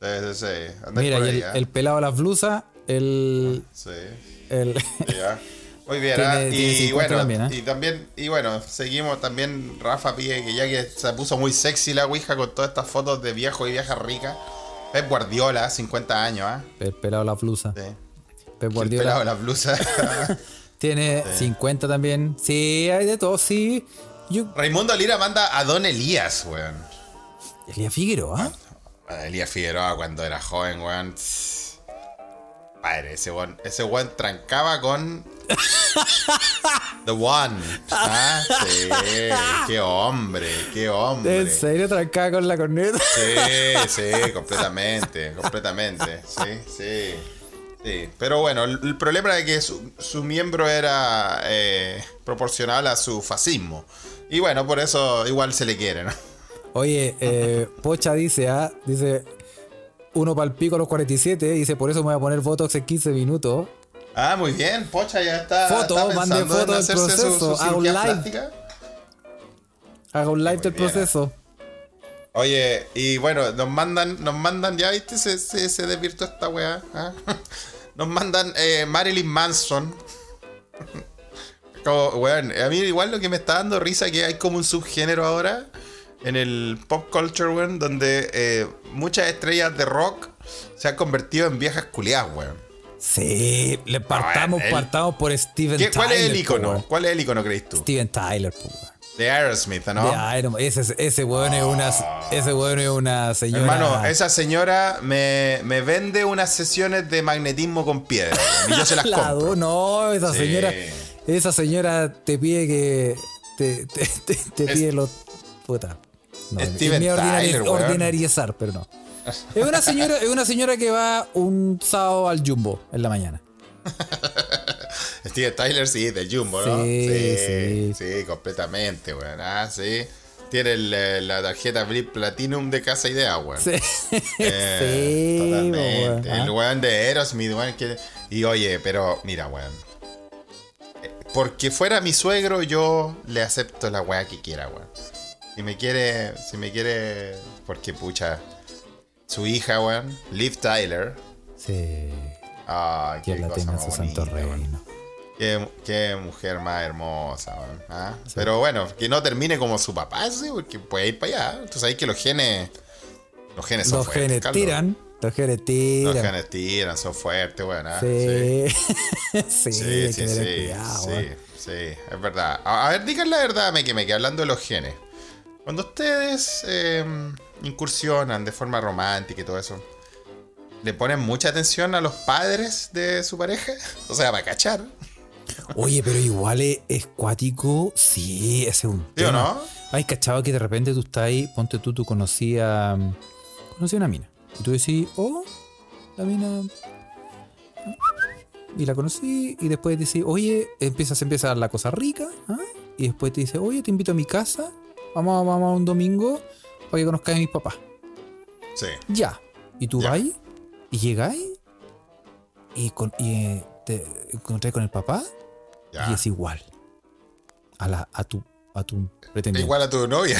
sí, sí, sí. Mira, por y ahí, el, ¿ah? el pelado de las blusas, el. Sí. el Ya. Muy bien, Tiene- ¿ah? tiene y 50 bueno, también, ¿eh? y también, y bueno, seguimos también, Rafa pide que ya que se puso muy sexy la Ouija con todas estas fotos de viejo y vieja rica. Pep Guardiola, 50 años, ¿ah? el pelado de las blusas. Sí. Pep Guardiola pelado de las blusas. tiene 50 también. Sí, hay de todo, sí. Yo, Raimundo Lira manda a Don Elías, weón. Elías Figueroa. A Elías Figueroa cuando era joven, weón. Padre, ese weón, ese weón trancaba con The One. Ah, sí, qué hombre, qué hombre. ¿En serio trancaba con la corneta? Sí, sí, completamente, completamente. Sí, sí. Sí, pero bueno, el, problema era que su, su miembro era eh, proporcional a su fascismo. Y bueno, por eso igual se le quiere, ¿no? Oye, eh, Pocha dice, ah, dice, uno para el pico a los 47, dice, por eso me voy a poner Botox en 15 minutos. Ah, muy bien, Pocha ya está. Foto, está mande foto del hacerse su- proceso, su hago cirugía live. plástica. Haga un live Muy del bien. proceso. Oye, y bueno, nos mandan, nos mandan, ya viste, se, se, se desvirtuó esta weá. ¿ah? Nos mandan eh, Marilyn Manson. Como, weón, a mí igual lo que me está dando risa es que hay como un subgénero ahora en el pop culture, weón, donde eh, muchas estrellas de rock se han convertido en viejas culiadas, weón. Sí, le partamos, el- partamos por Steven ¿Qué- Tyler. ¿Cuál es el icono? weón. ¿Cuál es el icono, crees tú? Steven Tyler, po, weón. De Aerosmith, ¿no? De Iron Man. Ese, ese weón es una, ese weón es una señora. Hermano, esa señora me, me vende unas sesiones de magnetismo con piedra. Y yo se las La compro. no, esa Sí. señora, esa señora te pide que te, te, te- te Es- pide los puta. No, Steven es ordinari- Tyler, weón. ordinariezar, pero no. Es una señora, es una señora que va un sábado al jumbo en la mañana. Steven Tyler, sí, del Jumbo, ¿no? Sí, Sí, sí, completamente, weón. Ah, sí. Tiene el, eh, la tarjeta Blip Platinum de Casa Idea, weón. Sí, Eh, sí, totalmente. weón. El weón de Aerosmith, weón. Que... Y oye, pero mira, weón. Eh, Porque fuera mi suegro, yo le acepto la weá que quiera, weón. Si me quiere, si me quiere, porque pucha, su hija, weón, Liv Tyler. Sí, Ay, que qué la tenga su santo reino. Qué, qué mujer más hermosa, weón. ¿ah? Pero bueno, que no termine como su papá, sí, porque puede ir para allá. Tú sabes que los genes. Los genes son Los fuertes, genes tiran, los genes Los tiran. genes tiran, son fuertes, weón. ¿ah? Sí, sí, Sí, sí, sí, cuidado, sí, es verdad. A, a ver, digan la verdad, me que me que hablando de los genes. Cuando ustedes eh, incursionan de forma romántica y todo eso, ¿le ponen mucha atención a los padres de su pareja? O sea, para cachar. Oye, pero igual es, es cuático. Sí, ese es un ¿Sí o tema. no? Hay cachado que de repente tú estás ahí, ponte tú, tú conocías. Conocí una mina. Y tú decís, oh, la mina. Y la conocí, y después decís, oye, empieza, se empieza a dar la cosa rica, ¿ah? y después te dice, oye, te invito a mi casa, vamos, vamos a un domingo para que conozcas a mis papás. Sí. Ya. Y tú vas y llegáis y, con, y eh, te encontrás con el papá Ya. y es igual a, la, a tu, a tu pretendiente. Igual a tu novia.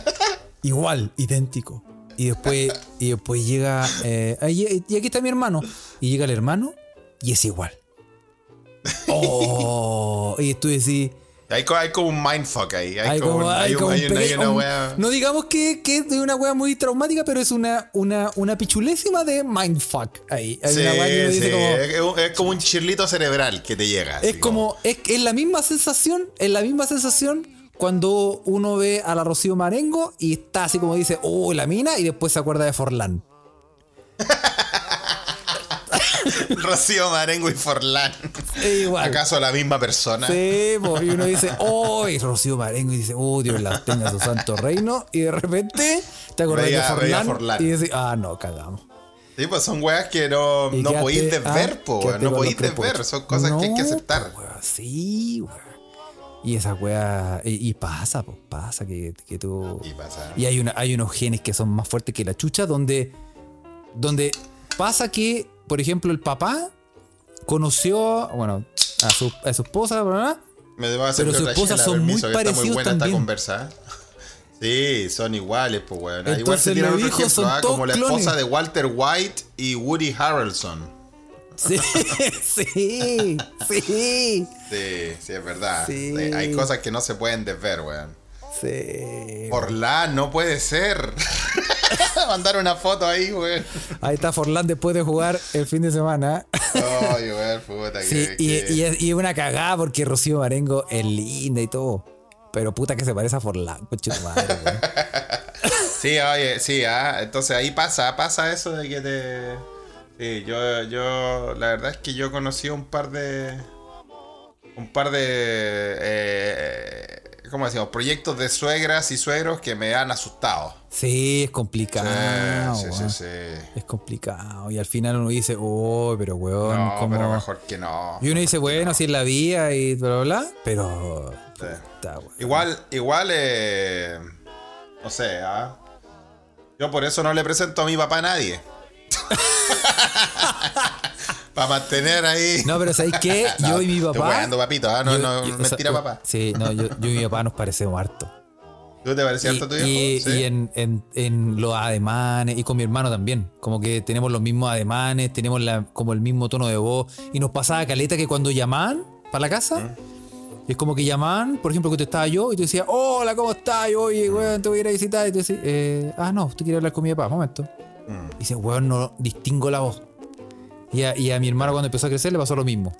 Igual, idéntico. Y después, y después llega. eh, y aquí está mi hermano. Y llega el hermano y es igual. Oh, y tú decís. Hay, co- hay como un mindfuck ahí. Hay, Hay como, como, un- hay un- una, wea- No digamos que, que es de una wea muy traumática, pero es una, una, una pichulésima de mindfuck ahí. Sí, una wea que uno dice sí, como. es, como un chirlito cerebral que te llega. Es como, es, es la misma sensación, es la misma sensación cuando uno ve a la Rocío Marengo y está así como dice, oh, la mina, y después se acuerda de Forlán. Rocío Marengo y Forlán. Igual. ¿Acaso la misma persona? Sí, po, y uno dice, oh, y Rocío Marengo, y dice, oh, Dios la tenga en su santo reino, y de repente te acordás de Forlán, y dices, ah, no, cagamos. Sí, pues son weas que no, no quédate- podéis ah, desver, po, weón. quédate No podéis desver. Son cosas que hay que aceptar. po, sí, weón. Y esa weá, y, y pasa, pues pasa que, que tú... Y pasa. Y hay, una, hay unos genes que son más fuertes que la chucha, donde, donde pasa que, por ejemplo, el papá conoció, bueno, a su, a su esposa, ¿verdad? Me a hacer Pero sus esposas son muy permiso, muy parecidos buena también. esta. ¿eh? Sí, son iguales, pues, weón. Igual Entonces, se tiran otro ejemplo, son ah, como la clones. esposa de Walter White y Woody Harrelson. Sí, sí, sí, Sí, sí, es verdad. Sí. Sí, Hay cosas que no se pueden desver, weón. sí. Orlán, no puede ser. Mandar una foto ahí, weón. Ahí está Forlán después de jugar el fin de semana. Ay, weón, puta Sí, que. y, que- y es, y una cagada porque Rocío Marengo es linda y todo. Pero puta que se parece a Forlán, coche madre, weón. Sí, oye, sí, ah, entonces ahí pasa, pasa eso de que te... Sí, yo, yo, la verdad es que yo conocí un par de... Un par de... Eh, ¿Cómo decimos? Proyectos de suegras y suegros que me han asustado. Sí, es complicado. sí, sí, sí. Es complicado. Y al final uno dice, oh, pero weón, No, ¿cómo? pero mejor que no. Y uno dice, bueno, así es la vida y bla, bla, bla. Pero. Puta. Igual, igual, eh, no sé, ¿ah? Yo por eso no le presento a mi papá a nadie. Para mantener ahí. No, pero ¿sabéis qué? Yo y mi papá. weando, papito, ¿ah? No, yo- no, yo- o mentira, sea, papá. Sí, no, yo, yo y mi papá nos parecemos harto. ¿Tú te parecías harto tu y-? Sí. y en, en- en los ademanes, y con mi hermano también. Como que tenemos los mismos ademanes, tenemos la, como el mismo tono de voz. Y nos pasaba caleta que cuando llamaban para la casa, es como que llamaban, por ejemplo, que te estaba yo, y tú decías, hola, ¿cómo estás? Oye, weón, te voy a ir a visitar. Y tú decías, eh, ah, no, tú quieres hablar con mi papá, momento. Mm. Y dice, weón, no distingo la voz. Y a, y a mi hermano cuando empezó a crecer le pasó lo mismo.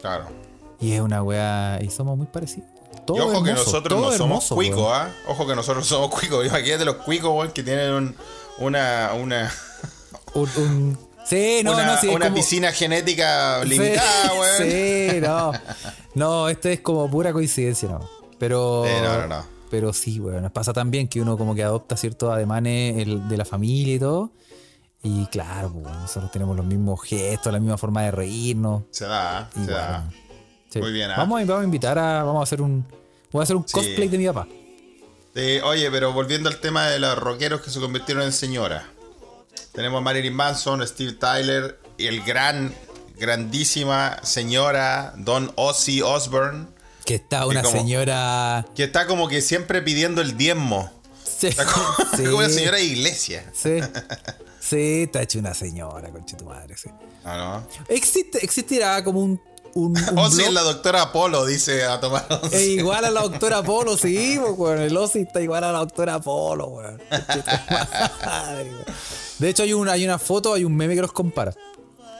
Claro. Y es una weá, y somos muy parecidos. Todo y ojo que hermoso, nosotros todo no somos hermoso, cuicos. ¿ah? Ojo que nosotros somos cuicos. Imagínate los cuicos, weón, que tienen un- una, una, Un- un- Sí, no, una, no, sí, una como- piscina genética Sí, limitada, weón. Sí, no. No, esto es como pura coincidencia, no. Pero. Sí, no, no, no. Pero sí, weón. Nos pasa también que uno como que adopta ciertos ademanes el- de la familia y todo. Y claro, pues, nosotros tenemos los mismos gestos, la misma forma de reírnos. Se da, Y se da. sí. Muy bien, ¿ah? Vamos, a, vamos a invitar a. Vamos a hacer un. Voy a hacer un Sí. cosplay de mi papá. Eh, oye, pero volviendo al tema de los rockeros que se convirtieron en señora. Tenemos a Marilyn Manson, Steve Tyler y el gran, grandísima señora Don Ozzy Osbourne, Que está una como- señora. que está como que siempre pidiendo el diezmo. Sí, Está como, sí, como una señora de iglesia. Sí. Sí, está hecho una señora, conche tu madre. Sí. ¿Ah, no? Existe, existirá como un. un, un Ozzy blog- es la doctora Apolo, dice a Tomás. Es igual a la doctora Polo, sí, weón. El Ozzy está igual a la doctora Polo, weón. De hecho, hay una, hay una foto, hay un meme que los compara.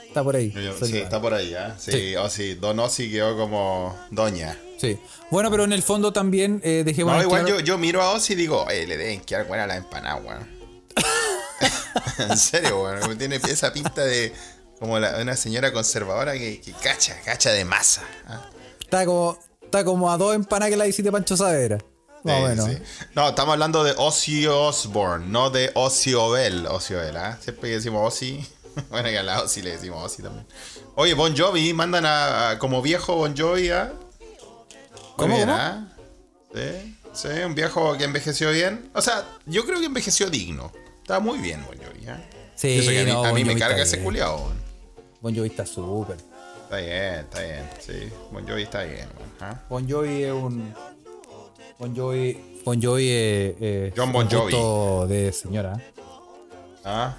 Está por ahí. Sí, está por ahí, ¿ah? Sí, Sí. Ozzy. Don Ozzy quedó como doña. Sí. Bueno, pero en el fondo también eh, dejemos No, igual claro- yo, yo miro a Ozzy y digo, eh, le deben quedar buena la empanada, weón. en serio, weón. Tiene esa pinta de como la- una señora conservadora que, que cacha, cacha de masa. ¿ah? Está como, está como a dos empanadas que la visite Pancho Savera. Más o Sí, menos. sí. No, estamos hablando de Ozzy Osbourne, no de Ozzy Obel. Ozzy Obel, ¿ah? Siempre que decimos Ozzy, bueno, que a la Ozzy le decimos Ozzy también. Oye, Bon Jovi, mandan a, a- como viejo Bon Jovi, ¿ah? Muy ¿Cómo, bien, cómo? ¿ah? Sí, sí, un viejo que envejeció bien. O sea, yo creo que envejeció digno. Está muy bien Bon Jovi, ¿ah? Sí, Y eso que a mí, no, a mí Bon me Jovi carga ese bien. culiao. Bon Jovi está súper. Está bien, está bien. Sí, Bon Jovi está bien. weón, ¿ah? Bon Jovi es un. Bon Jovi. Bon Jovi es. es John Bon un gusto de señora. ¿Ah?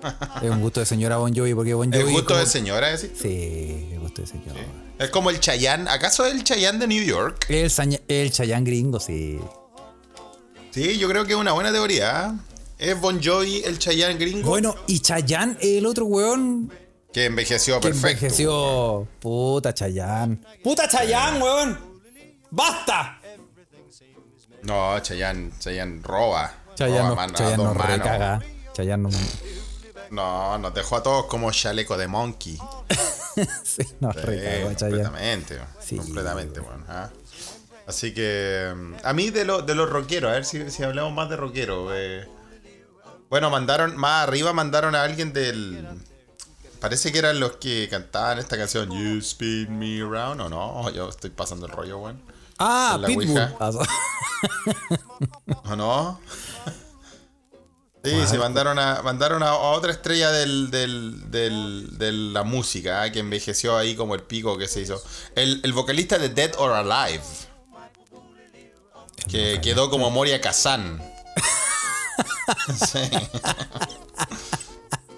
Es un gusto de señora Bon Jovi porque Bon Jovi. El gusto como- de señora, decir. Sí, el gusto de señora. Es como el Chayanne. ¿Acaso es el Chayanne de New York? El, el Chayán gringo, sí. Sí, yo creo que es una buena teoría. ¿Ah? Es Bon Jovi el Chayanne gringo Bueno, y Chayán, el otro weón que envejeció que perfecto. envejeció. Puta Chayán. ¡Puta Chayán, weón! ¡Basta! No, Chayanne, Chayanne roba. Chayán roba a Chayanne nos recaga. Chayán nos, No, nos dejó a todos como chaleco de monkey. sí, nos Sí, Chayán. completamente, weón. Sí, completamente, bueno. Así que mm, a mí de, lo- de los rockeros, a ver si, si hablamos más de rockeros. eh. Bueno, mandaron, más arriba mandaron a alguien del... Parece que eran los que cantaban esta canción You Spin Me Around, ¿o no? Yo estoy pasando el rollo, weón. Ah, Pitbull. Ah, ¿O no? Sí, se mandaron a, mandaron a, otra estrella del, del, del- de la música, ah, que envejeció ahí como el pico que se hizo. El, el vocalista de Dead or Alive. Que quedó como Moria Kazan. Sí.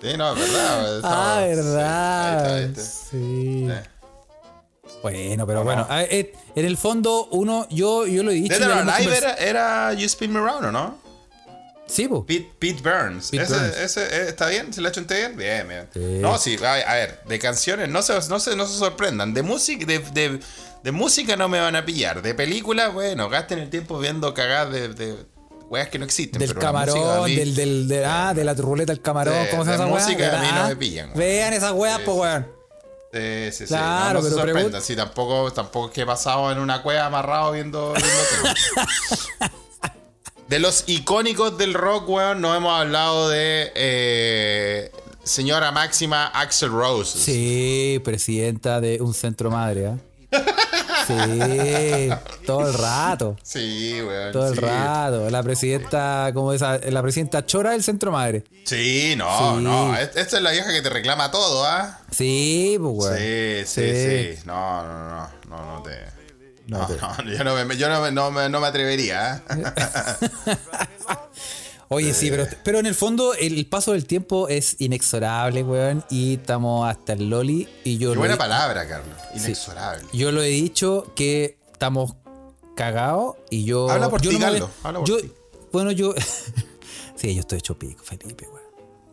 Sí, no, es verdad. Ah, estamos- verdad. sí, está, Sí. Bueno, pero bueno, a- eh, en el fondo, uno, yo, yo lo he dicho. Dead Alive era, era You Spin Me Around, ¿o no? Sí, po. Pete, Pete Burns. Pete ese, Burns. ese, eh, ¿Está bien? ¿Se ha hecho bien? Bien, bien. Sí. No, sí, a, a ver, de canciones, no se, no se, no se sorprendan. De música, de, de, de música no me van a pillar. De películas, bueno, gasten el tiempo viendo cagadas de, de weas que no existen. Del pero camarón, mí- del, del, de, ah, de la ruleta del camarón, De- ¿cómo se llama esa música weá? a mí no Ah, me pillan. Vean esas weas, pues weón. Sí, sí, sí. Claro, no, no se pero pregun- Sí, tampoco, tampoco es que he pasado en una cueva amarrado viendo, viendo. De los icónicos del rock, weón, no hemos hablado de eh, señora máxima Axel Rose. Sí, presidenta de un centro madre, ¿ah? Sí, todo el rato. Sí, weón. Todo el sí. rato. La presidenta, como esa, la presidenta chora del centro madre. Sí, no, Sí. no. es- Esta es la vieja que te reclama todo, ¿ah? Sí, pues weón. Sí, sí, sí, No, no, no. No, no te. No No, te- no, yo no me, yo no me, no me, no me atrevería. ¿eh? Oye, sí, pero, pero en el fondo el paso del tiempo es inexorable, weón. Y estamos hasta el Loli. Y yo Qué buena he- palabra, Carlos. Inexorable. Yo lo he dicho que estamos cagados y yo. Habla por yo ti, Carlos, habla por yo- ti. Bueno, yo. sí, yo estoy hecho pico, Felipe, weón.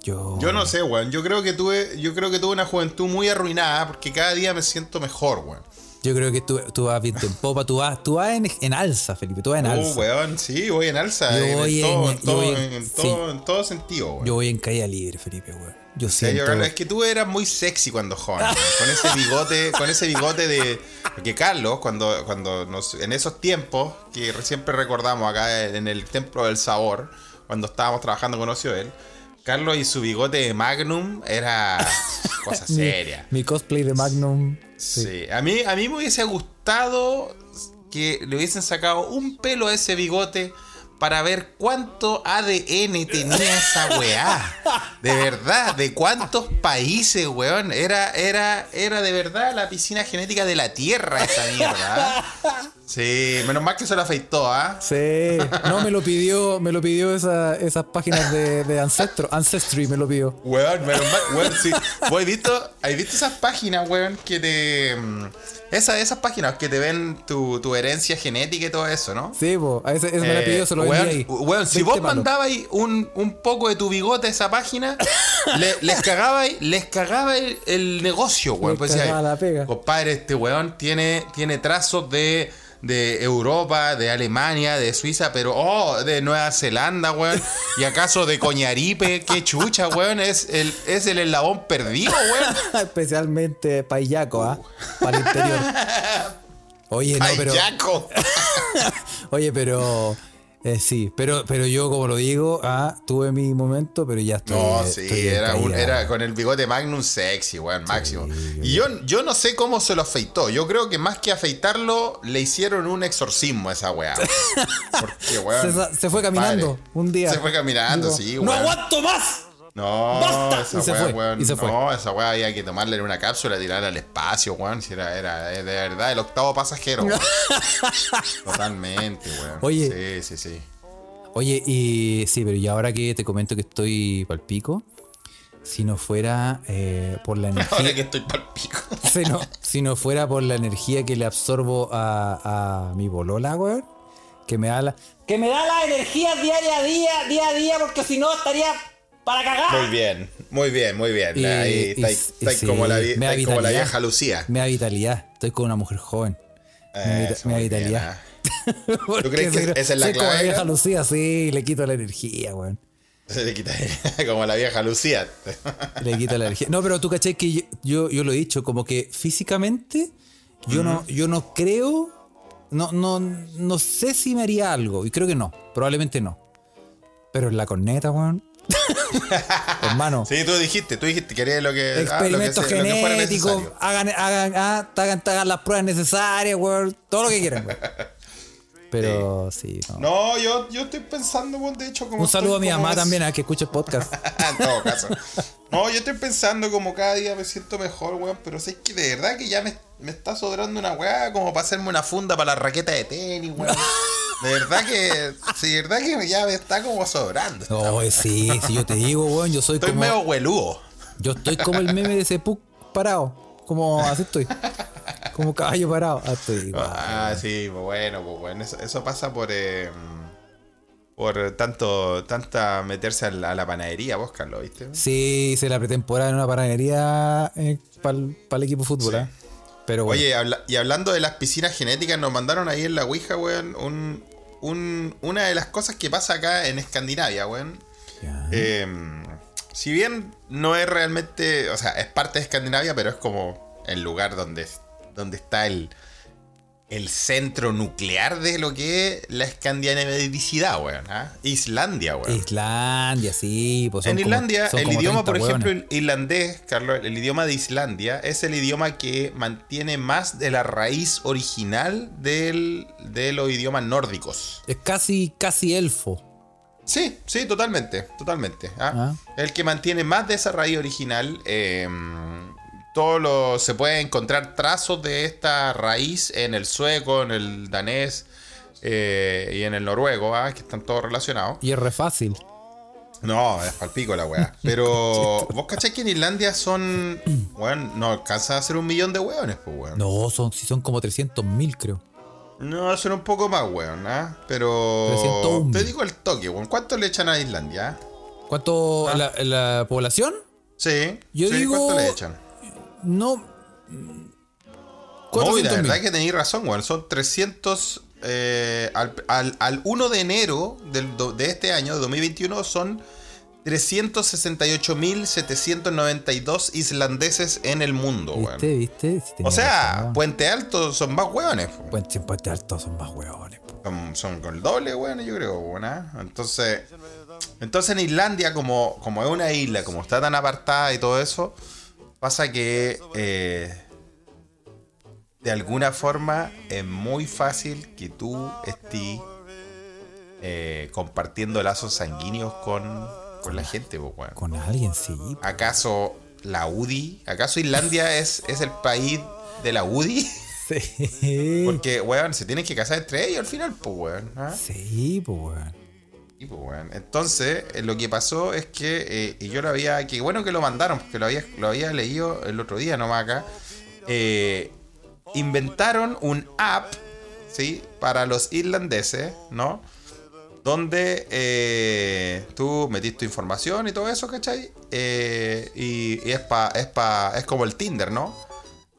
Yo. Yo no sé, weón. Yo creo que tuve, yo creo que tuve una juventud muy arruinada porque cada día me siento mejor, weón. Yo creo que tú, tú vas viento en popa, tú vas, tú vas en, en alza, Felipe, tú vas en Oh, alza. weón, sí, voy en alza. Yo en, voy todo, en- todo, en- sí. todo- en todo sentido, weón. Yo voy en caída libre, Felipe, weón. Yo Sí, yo es que tú eras muy sexy cuando joven, con ese bigote, con ese bigote de porque Carlos cuando cuando nos, en esos tiempos que siempre recordamos acá en el templo del sabor cuando estábamos trabajando con Ocio él, Carlos y su bigote de Magnum era cosa Mi- seria. Mi, cosplay de Magnum. Sí. Sí. A mí, a mí me hubiese gustado que le hubiesen sacado un pelo a ese bigote para ver cuánto ADN tenía esa weá. De verdad, de cuántos países, weón. Era, era, era de verdad la piscina genética de la Tierra esa mierda. Sí, menos mal que se lo afeitó, ¿ah? Sí. No, me lo pidió, me lo pidió esa- esas páginas de, de Ancestro, Ancestry me lo pidió. Weón, menos mal, weón, sí. ¿Vos has visto, has visto esas páginas, weón, que te. mm, Esa, esas páginas que te ven tu, tu herencia genética y todo eso, ¿no? Sí, po, a ese, ese me la Eh, pidió, se lo vendí weón, ahí. weón, si 20 vos mandabas un, un poco de tu bigote a esa página, le- les cagabais les cagaba el, el negocio, weón. Pues cagaba la pega. Compadre, este weón tiene, tiene trazos de, de Europa, de Alemania, de Suiza, pero oh, de Nueva Zelanda, weón. Y acaso de Coñaripe, qué chucha, weón. Es el, es el eslabón perdido, weón. Especialmente para Illaco, ¿ah? Para el interior. Oye, no, pero. Jaco. Oye, pero. Eh, sí, pero, pero yo, como lo digo, ah, tuve mi momento, pero ya estoy. No, estoy sí, era, un- era con el bigote Magnum sexy, weón, máximo. Y yo, yo no sé cómo se lo afeitó. Yo creo que más que afeitarlo, le hicieron un exorcismo a esa weá. Porque, weón. Se, fue caminando un día. Se fue caminando, Digo, sí, ¡No aguanto más! No, ¡Basta! esa Y se weá, fue, weón. y se fue. No, esa weá había que tomarle en una cápsula y tirarla al espacio, weón. Si era, era eh, de verdad el octavo pasajero. weón. Totalmente, weón. Oye. Sí, sí, sí. Oye, y sí, pero y ahora que te comento que estoy pal pico, si no fuera eh, por la Ahora energía. que estoy pal pico. si, no, si no fuera por la energía que le absorbo a, a mi bolola, weón, que me da la. Que me da la energía diaria a día, día a día, porque si no estaría para cagar. Muy bien, muy bien, muy bien. Y- Ahí y- y sí, como, la, como vieja Lucía. Me da vitalidad. Estoy con una mujer joven. Me da vita- Eso, me da muy bien, vitalidad. ah. ¿Tú crees que Soy- esa es la soy como la clave? vieja Lucía, sí, le quito la energía, weón. Se le quita como la vieja Lucía. Le quita la energía. No, pero tú caché que yo, yo, yo lo he dicho, como que físicamente yo no, yo no creo, no, no, no sé si me haría algo, y creo que no, probablemente no. Pero en la corneta, weón. Hermano, Sí, tú dijiste, tú dijiste que lo que. ah, experimentos genéticos, hagan, hagan, ah, hagan, hagan las pruebas necesarias, weón, todo lo que quieran, weón. Pero sí, no. No, yo, yo estoy pensando, weón, de hecho, como. Un saludo a mi mamá es- también, a que escuche el podcast. en todo caso. No, yo estoy pensando como cada día me siento mejor, weón, pero sé que de verdad que ya me, me está sobrando una weá como para hacerme una funda para la raqueta de tenis, weón. De verdad que, sí, de verdad que ya me está como sobrando. No, sí, sí, yo te digo, weón, yo soy Estoy como... medio hueludo. Yo estoy como el meme de ese Puck parado. Como así estoy. Como caballo parado. Ah, estoy. Ah, sí, pues bueno, pues bueno. Eso, eso pasa por eh, por tanto, tanta meterse a la, a la panadería, vos, Carlos, ¿viste? Sí, hice la pretemporada en una panadería para el equipo de fútbol. Sí. ¿eh? Pero bueno. Oye, habla- y hablando de las piscinas genéticas, nos mandaron ahí en la Ouija, weón, un, un- una de las cosas que pasa acá en Escandinavia, weón. Eh, si bien no es realmente, o sea, es parte de Escandinavia, pero es como el lugar donde, donde está el, el centro nuclear de lo que es la escandinavicidad, weón. ¿ah? Islandia, weón. Islandia, sí. Pues En Islandia, el idioma, 30 por ejemplo, hueones. el irlandés, Carlos, el idioma de Islandia es el idioma que mantiene más de la raíz original del- de los idiomas nórdicos. Es casi, casi elfo. Sí, sí, totalmente, totalmente. ¿ah? Ah. El que mantiene más de esa raíz original. eh, todo lo, se puede encontrar trazos de esta raíz en el sueco, en el danés eh, y en el noruego, ¿ah? que están todos relacionados. Y es re fácil. No, es palpico la weá. Pero vos cachás que en Islandia son. Weón, no alcanza a ser un millón de weones, pues weón. No, son, si son como 300 mil, creo. No, son un poco más weón, ¿ah? Pero. 301. Te digo el toque, weón. ¿Cuánto le echan a Islandia? ah? ¿Cuánto la, la población? Sí. Yo sí, digo- ¿Cuánto le echan? No. No, y la 400 verdad mil. que tenéis razón, weón. Son 300. eh, al, al, al 1 de enero del de este año, de 2021, son 368.792 islandeses en el mundo, weón. ¿Viste? O sea, razón. Puente Alto son más hueones. po. Puente, en Puente Alto son más. Son, son con el doble, weón, yo creo, weón. ¿ah? Entonces, entonces en Islandia, como, como es una isla, como está tan apartada y todo eso, pasa que eh, de alguna forma es muy fácil que tú estés eh, compartiendo lazos sanguíneos con, con la gente, pues, weón. Con alguien, sí. ¿Acaso la UDI? ¿Acaso Islandia es, es el país de la UDI? Sí. Porque, weón, se tienen que casar entre ellos al final, pues, weón. ¿ah? Sí, pues, weón. Pues. Entonces, eh, lo que pasó es que, eh, yo lo había, que bueno que lo mandaron, porque lo había, lo había leído el otro día nomás acá, eh, inventaron un app, ¿sí? Para los irlandeses, ¿no? Donde tú metiste tu información y todo eso, ¿cachai? Y, es, pa, es, pa, es como el Tinder, ¿no?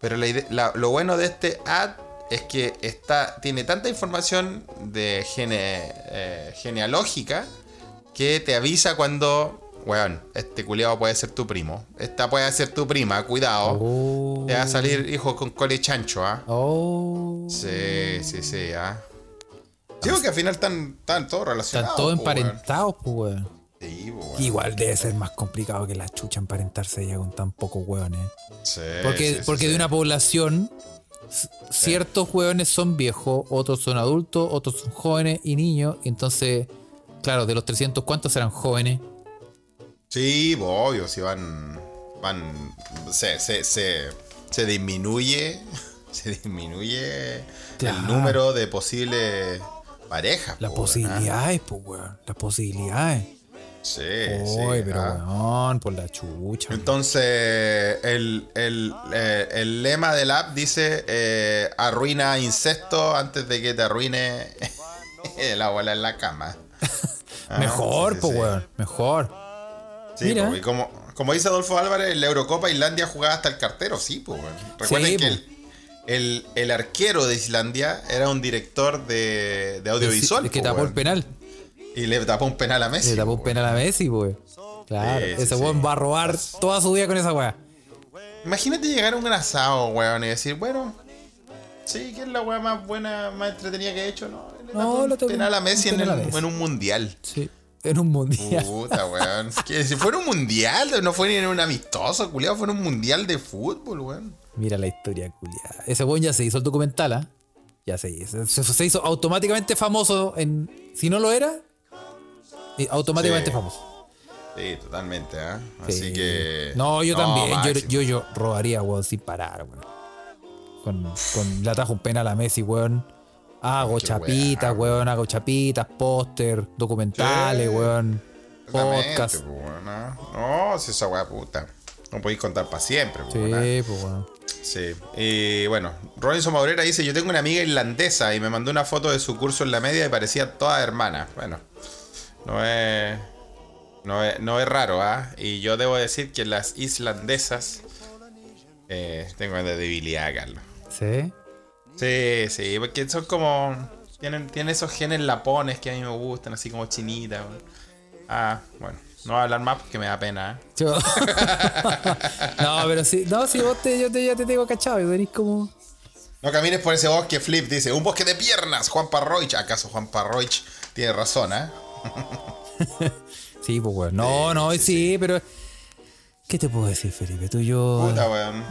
Pero lo bueno de este ad es que está, tiene tanta información de gene, eh, genealógica que te avisa cuando, weón, este culiado puede ser tu primo. Esta puede ser tu prima, cuidado. Oh. Te va a salir hijo con cole chancho, ¿ah? Oh. Sí, sí, sí, ¿ah? Sí, porque al final están, están todos relacionados. Están todos weón. emparentados, pues, weón. Sí, po, weón. Igual debe ser más complicado que la chucha emparentarse ya con tan pocos hueones. Sí, Porque, sí, porque sí. de una población, ciertos hueones son viejos, otros son adultos, otros son jóvenes y niños. Y entonces, claro, de los 300, ¿cuántos eran jóvenes? Sí, obvio, si van. van. Se, se, se, se disminuye. Se disminuye Claro. el número de posibles parejas. Las weón, posibilidades, pues, weón. Las posibilidades. ¿Ah? Sí, sí. Uy, pero ah. weón, por la chucha. Entonces, el, el, eh, el lema del app dice: eh, arruina incesto antes de que te arruine la bola en la cama. Ah, mejor, sí, pues, sí. weón. Mejor. Sí, Mira. po, y como, como dice Adolfo Álvarez, en la Eurocopa Islandia jugaba hasta el cartero, sí, pues. Recuerden Sí, que el, el, el arquero de Islandia era un director de, de audiovisual. El que tapó weón. el penal. Y le tapó un penal a Messi. Le tapó un penal a Messi, pues. Claro, Sí, ese sí. weón va a robar toda su vida con esa weá. Imagínate llegar a un asado, weón, y decir, bueno, sí, ¿qué es la weá más buena, más entretenida que he hecho? No, le No, un tapó penal a Messi en, a Messi. en un mundial. Sí. En un mundial. Puta, weón. Que si fuera un mundial, no fue ni en un amistoso, culiado, fue en un mundial de fútbol, weón. Mira la historia culiada. Ese weón ya se hizo el documental, ¿ah? Ya se hizo. Se, se hizo automáticamente famoso en. Si no lo era, eh, automáticamente Sí. famoso. Sí, totalmente, ¿ah? Así Sí. que. No, yo también. Yo, yo, yo robaría, weón, sin parar, weón. Con, con le atajo un penal a Messi, weón. Hago Qué chapitas, weón. Hago chapitas, póster, documentales, Sí. weón. Podcast. weón, ¿ah? No, si esa weá puta. No podéis contar para siempre, Sí, weón, pues, weón. Sí. Y bueno, Robinson Maurera dice: Yo tengo una amiga irlandesa y me mandó una foto de su curso en la media y parecía toda hermana. Bueno, no es. No es, no es raro, ¿ah? Y yo debo decir que las islandesas. Eh, tengo de debilidad, Carlos. Sí. Sí, sí, porque son como. Tienen, tienen esos genes lapones que a mí me gustan, así como chinitas. Ah, bueno, no voy a hablar más porque me da pena. ¿eh? Yo- no, pero sí. No, si vos te, yo te, ya te tengo cachado. Y venís como. No camines por ese bosque, Flip, dice. Un bosque de piernas, Juan Parroich. ¿Acaso Juan Parroich tiene razón, eh? Sí, pues, weón. No, Sí, no, sí, sí, pero. ¿Qué te puedo decir, Felipe? Tú y yo. Puta, weón.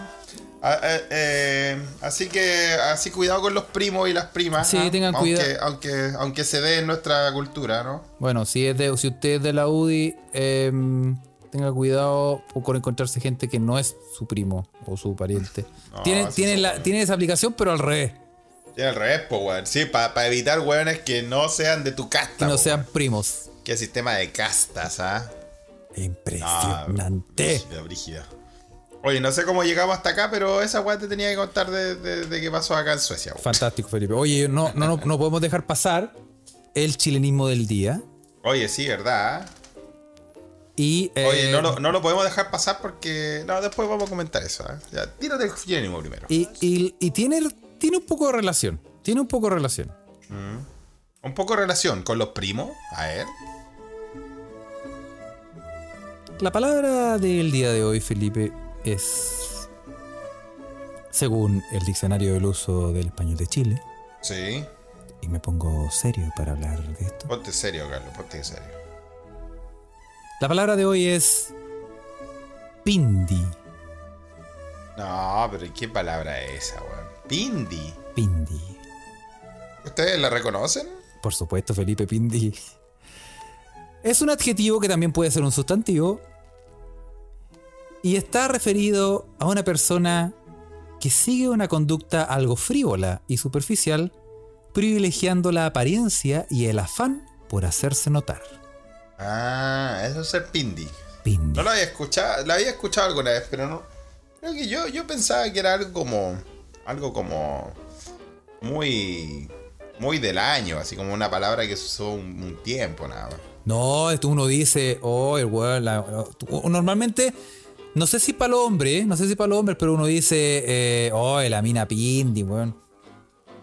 Ah, eh, eh, así que, así cuidado con los primos y las primas. Sí, ¿ah? tengan aunque, cuidado. Aunque, aunque se dé en nuestra cultura, ¿no? Bueno, si, es de, si usted es de la UDI, em, tenga cuidado con encontrarse gente que no es su primo o su pariente. No, tiene, tiene, la, tiene esa aplicación, pero al revés. Tiene al revés, po, weón. Sí, para evitar weones que no sean de tu casta. Que no po, sean weón. primos. Qué sistema de castas, ¿ah? Impresionante. brígida, brígida. Oye, no sé cómo llegamos hasta acá, pero esa weá te tenía que contar de, de- de qué pasó acá en Suecia. weón. Fantástico, Felipe. Oye, no, no, no, no podemos dejar pasar el chilenismo del día. Oye, sí, ¿verdad? Y, Oye, eh, no, lo, no lo podemos dejar pasar porque. No, después vamos a comentar eso. ¿ah? Ya, tírate el genio primero. y, y- y tiene, tiene un poco de relación. Tiene un poco de relación. Un poco de relación con los primos. A ver. La palabra del día de hoy, Felipe, es, según el diccionario del uso del español de Chile, Sí. y me pongo serio para hablar de esto, Ponte serio, Carlos, ponte serio. La palabra de hoy es pindi. No, pero ¿qué palabra es esa, weón? Pindi. Pindi. ¿Ustedes la reconocen? Por supuesto, Felipe Pindi. Es un adjetivo que también puede ser un sustantivo. Y está referido a una persona que sigue una conducta algo frívola y superficial, privilegiando la apariencia y el afán por hacerse notar. Ah, eso es ser pindi. Pindi. No lo había escuchado, la había escuchado alguna vez, pero no. Creo que yo, yo pensaba que era algo como. Algo como. Muy. Muy del año, así como una palabra que se usó un, un tiempo nada más. No, esto uno dice, oh, el weón. la- la- normalmente, no sé si para los hombres, no sé si para los hombres, pero uno dice, eh, oh, la mina Pindi, weón.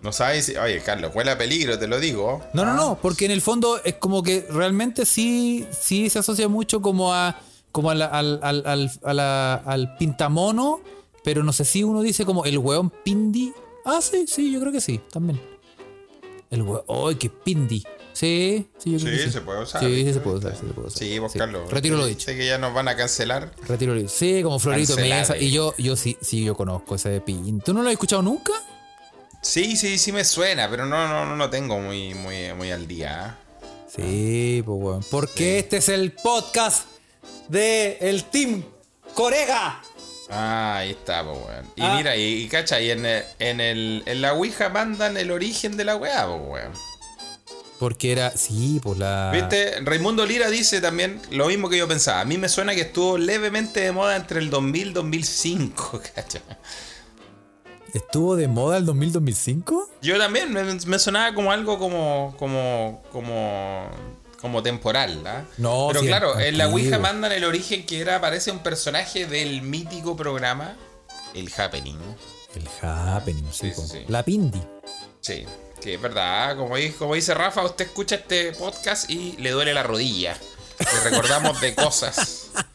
No sabes si. Oye, Carlos, huele a peligro, te lo digo. No, no, Ah, no, porque en el fondo es como que realmente sí, sí se asocia mucho como a como a la- al, al, al, a la- al pintamono, pero no sé si uno dice como el weón pindi. Ah, sí, sí, yo creo que sí, también. El weón, ¡ay, qué pindi! Sí, sí, yo creo Sí, que sí. se puede usar. Sí, sí, se puede usar, sí, se puede usar. Sí, vos, Sí. Retiro lo dicho. Sé que ya nos van a cancelar. Retiro lo dicho. Sí, como Florito Cancelado. Mesa. Y yo, yo sí, sí, yo conozco ese de pin. ¿Tú no lo has escuchado nunca? Sí, sí, sí me suena, pero no, no, no lo tengo muy, muy, muy al día. ¿eh? Sí, pues weón. Porque este es el podcast de el Team Corega. Ah, ahí está, pues, weón. Y Ah. mira, y, y cacha, y en, el- en, el, en la Ouija mandan el origen de la weá, pues, weón. Porque era, sí, pues la. ¿Viste? Raimundo Lira dice también lo mismo que yo pensaba. A mí me suena que estuvo levemente de moda entre el 2000 y 2005, cacha. ¿Estuvo de moda el 2000-2005? Yo también me, me sonaba como algo como, como, como, como temporal, ¿ah? No, Pero sí, claro, en la. Ouija mandan el origen que era, aparece un personaje del mítico programa El Happening. El Happening, Sí, sí, sí, sí. La Pindi. Sí, que es verdad. Como, como dice Rafa, usted escucha este podcast y le duele la rodilla. Le recordamos de cosas.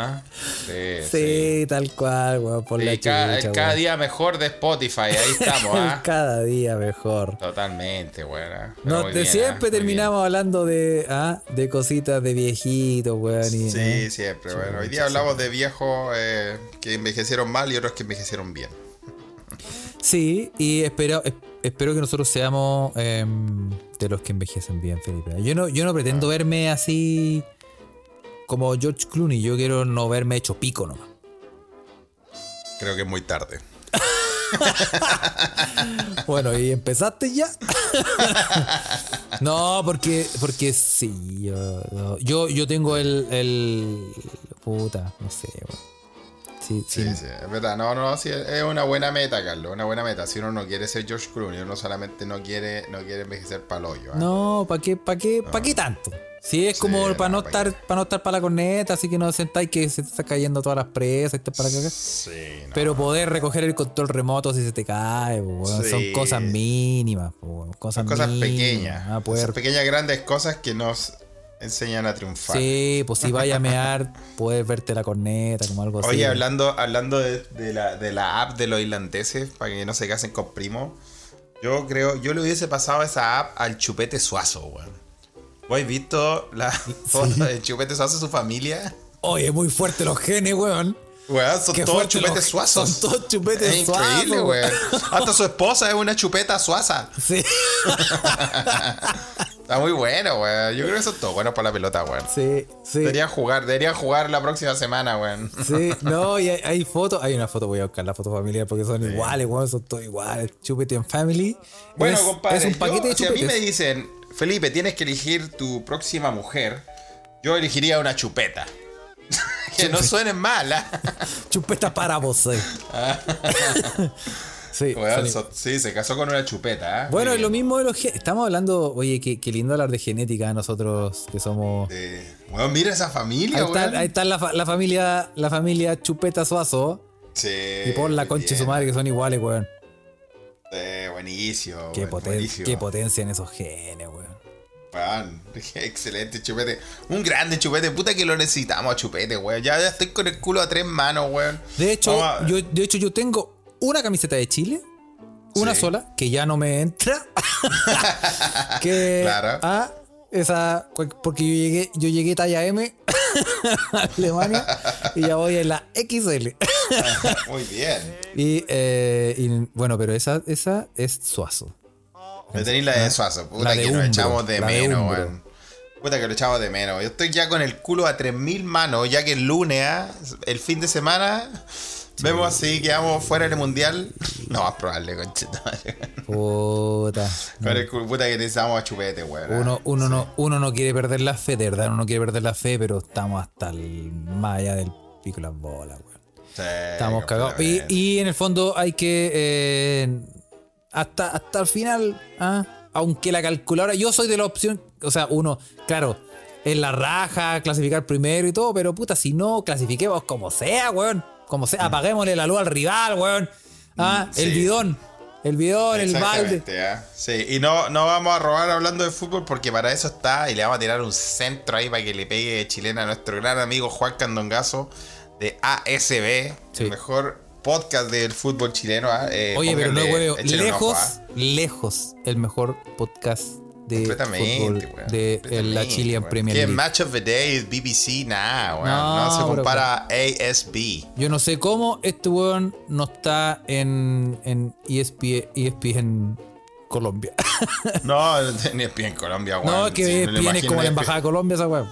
¿Ah? Sí, Sí, sí. tal cual, weón, por Sí, la cada, chucha, cada weón. día mejor de Spotify, ahí estamos, ¿ah? Cada día mejor. Totalmente, buena. No, de siempre terminamos hablando de, ah, de cositas de viejitos, weón. y- Sí, ¿eh? siempre. Bueno, hoy día hablamos de viejos eh, que envejecieron mal y otros que envejecieron bien. Sí, y espero, es- espero que nosotros seamos em, de los que envejecen bien, Felipe. Yo no, yo no pretendo Ah. verme así como George Clooney, yo quiero no verme hecho pico nomás. Creo que es muy tarde. Bueno, y empezaste ya. no, porque, porque sí, yo, yo, yo tengo el, el. Puta, no sé, weón. Sí, sí. Sí, sí, es verdad. No, no, sí, es una buena meta, Carlos. Una buena meta. Si uno no quiere ser George Clooney, uno solamente no quiere, no quiere envejecer para el hoyo. ¿ah? No, ¿para qué, para qué, para qué tanto? Sí, es Sí, como para no, no, ¿pa' estar, para no estar para la corneta, así que no sentáis que se te está cayendo todas las presas, para cagar. Sí, no. Pero poder recoger el control remoto si se te cae, po, son cosas mínimas, po, cosas, Son cosas mínimas, pequeñas. ah, poder- Esas pequeñas, grandes cosas que nos enseñan a triunfar. Sí, pues si vaya a mear, puedes verte la corneta, como algo así. Oye, hablando, hablando de, de la, de la app de los irlandeses, para que no se casen con primos, yo creo, yo le hubiese pasado esa app al Chupete Suazo, weón. ¿Vos has visto la foto de Chupete Suazo y su familia? Oye, muy fuerte los genes, weón. Weón, son Qué todos fuerte chupetes suazos. son todos chupetes es increíble, weón. Hasta su esposa es una chupeta suaza. Sí, Está muy bueno, weón. Yo creo que son todos buenos para la pelota, weón. sí, sí. Deberían jugar, deberían jugar la próxima semana, weón. Sí, no, y hay, hay fotos, hay una foto, voy a buscar la foto familiar porque son iguales, weón, son todos iguales. Chupete en Family. Bueno, es, compadre, es un yo, paquete de si a mí me dicen, Felipe, tienes que elegir tu próxima mujer, yo elegiría una chupeta. que no suene mala. Chupeta para vos. eh. sí, so- sí, se casó con una chupeta. ¿eh? Bueno, es lo mismo de los Estamos hablando, oye, qué, qué lindo hablar de genética nosotros que somos. Eh, mira esa familia, Ahí está, weón. ahí está la, fa- la familia, la familia Chupeta Suazo. Sí, Y por la concha de su madre que son iguales, weón. Eh, buenísimo. Qué, poten- buenísimo. qué potencia en esos genes, weón. Excelente chupete. Un grande chupete. Puta que lo necesitamos a chupete, weón. Ya, ya estoy con el culo a tres manos, weón. De hecho, a- yo, de hecho, yo tengo una camiseta de Chile, una Sí. sola, que ya no me entra. que, Claro. ah, Esa, porque yo llegué, yo llegué talla M a Alemania y ya voy en la XL. Muy bien. Y, eh, y, bueno, pero esa, esa es Suazo. Me tenéis la de Suazo, puta La que lo echamos de menos, weón. Puta que lo echamos de menos. Yo estoy ya con el culo a 3000 manos, ya que el lunes, ah, el fin de semana, vemos si quedamos fuera del mundial. No, más probable, conchita. Puta. Con el culo, puta que necesitamos a chupete, weón. ah. Uno, uno, no, uno no quiere perder la fe, de verdad, uno no quiere perder la fe, pero estamos hasta el más allá del pico de las bolas, weón. Sí, Estamos cagados. Y, y en el fondo hay que. eh, hasta, hasta el final, ¿ah? aunque la calculadora. Yo soy de la opción. O sea, uno, claro, en la raja, clasificar primero y todo, pero puta, si no, clasifiquemos como sea, weón. Como sea, apaguémosle la luz al rival, weón. ¿Ah? Mm, sí. El bidón. El bidón, el balde. Ah. Sí, y no, no vamos a robar hablando de fútbol porque para eso está y le vamos a tirar un centro ahí para que le pegue chilena a nuestro gran amigo Juan Candongazo de ASB, Sí. el mejor podcast del fútbol chileno. ah. Eh, Oye, pero no huevo, lejos, ah. lejos, el mejor podcast de fútbol de la Chilean. Premier League. Match of the Day es BBC, nada, weón. No, No, se compara a ASB. Yo no sé cómo este weón no está en, en E ESPN, ESPN Colombia. No, ni es en Colombia, weón. no, es que Sí, ESPN es imagino como la en embajada de Colombia, esa weón.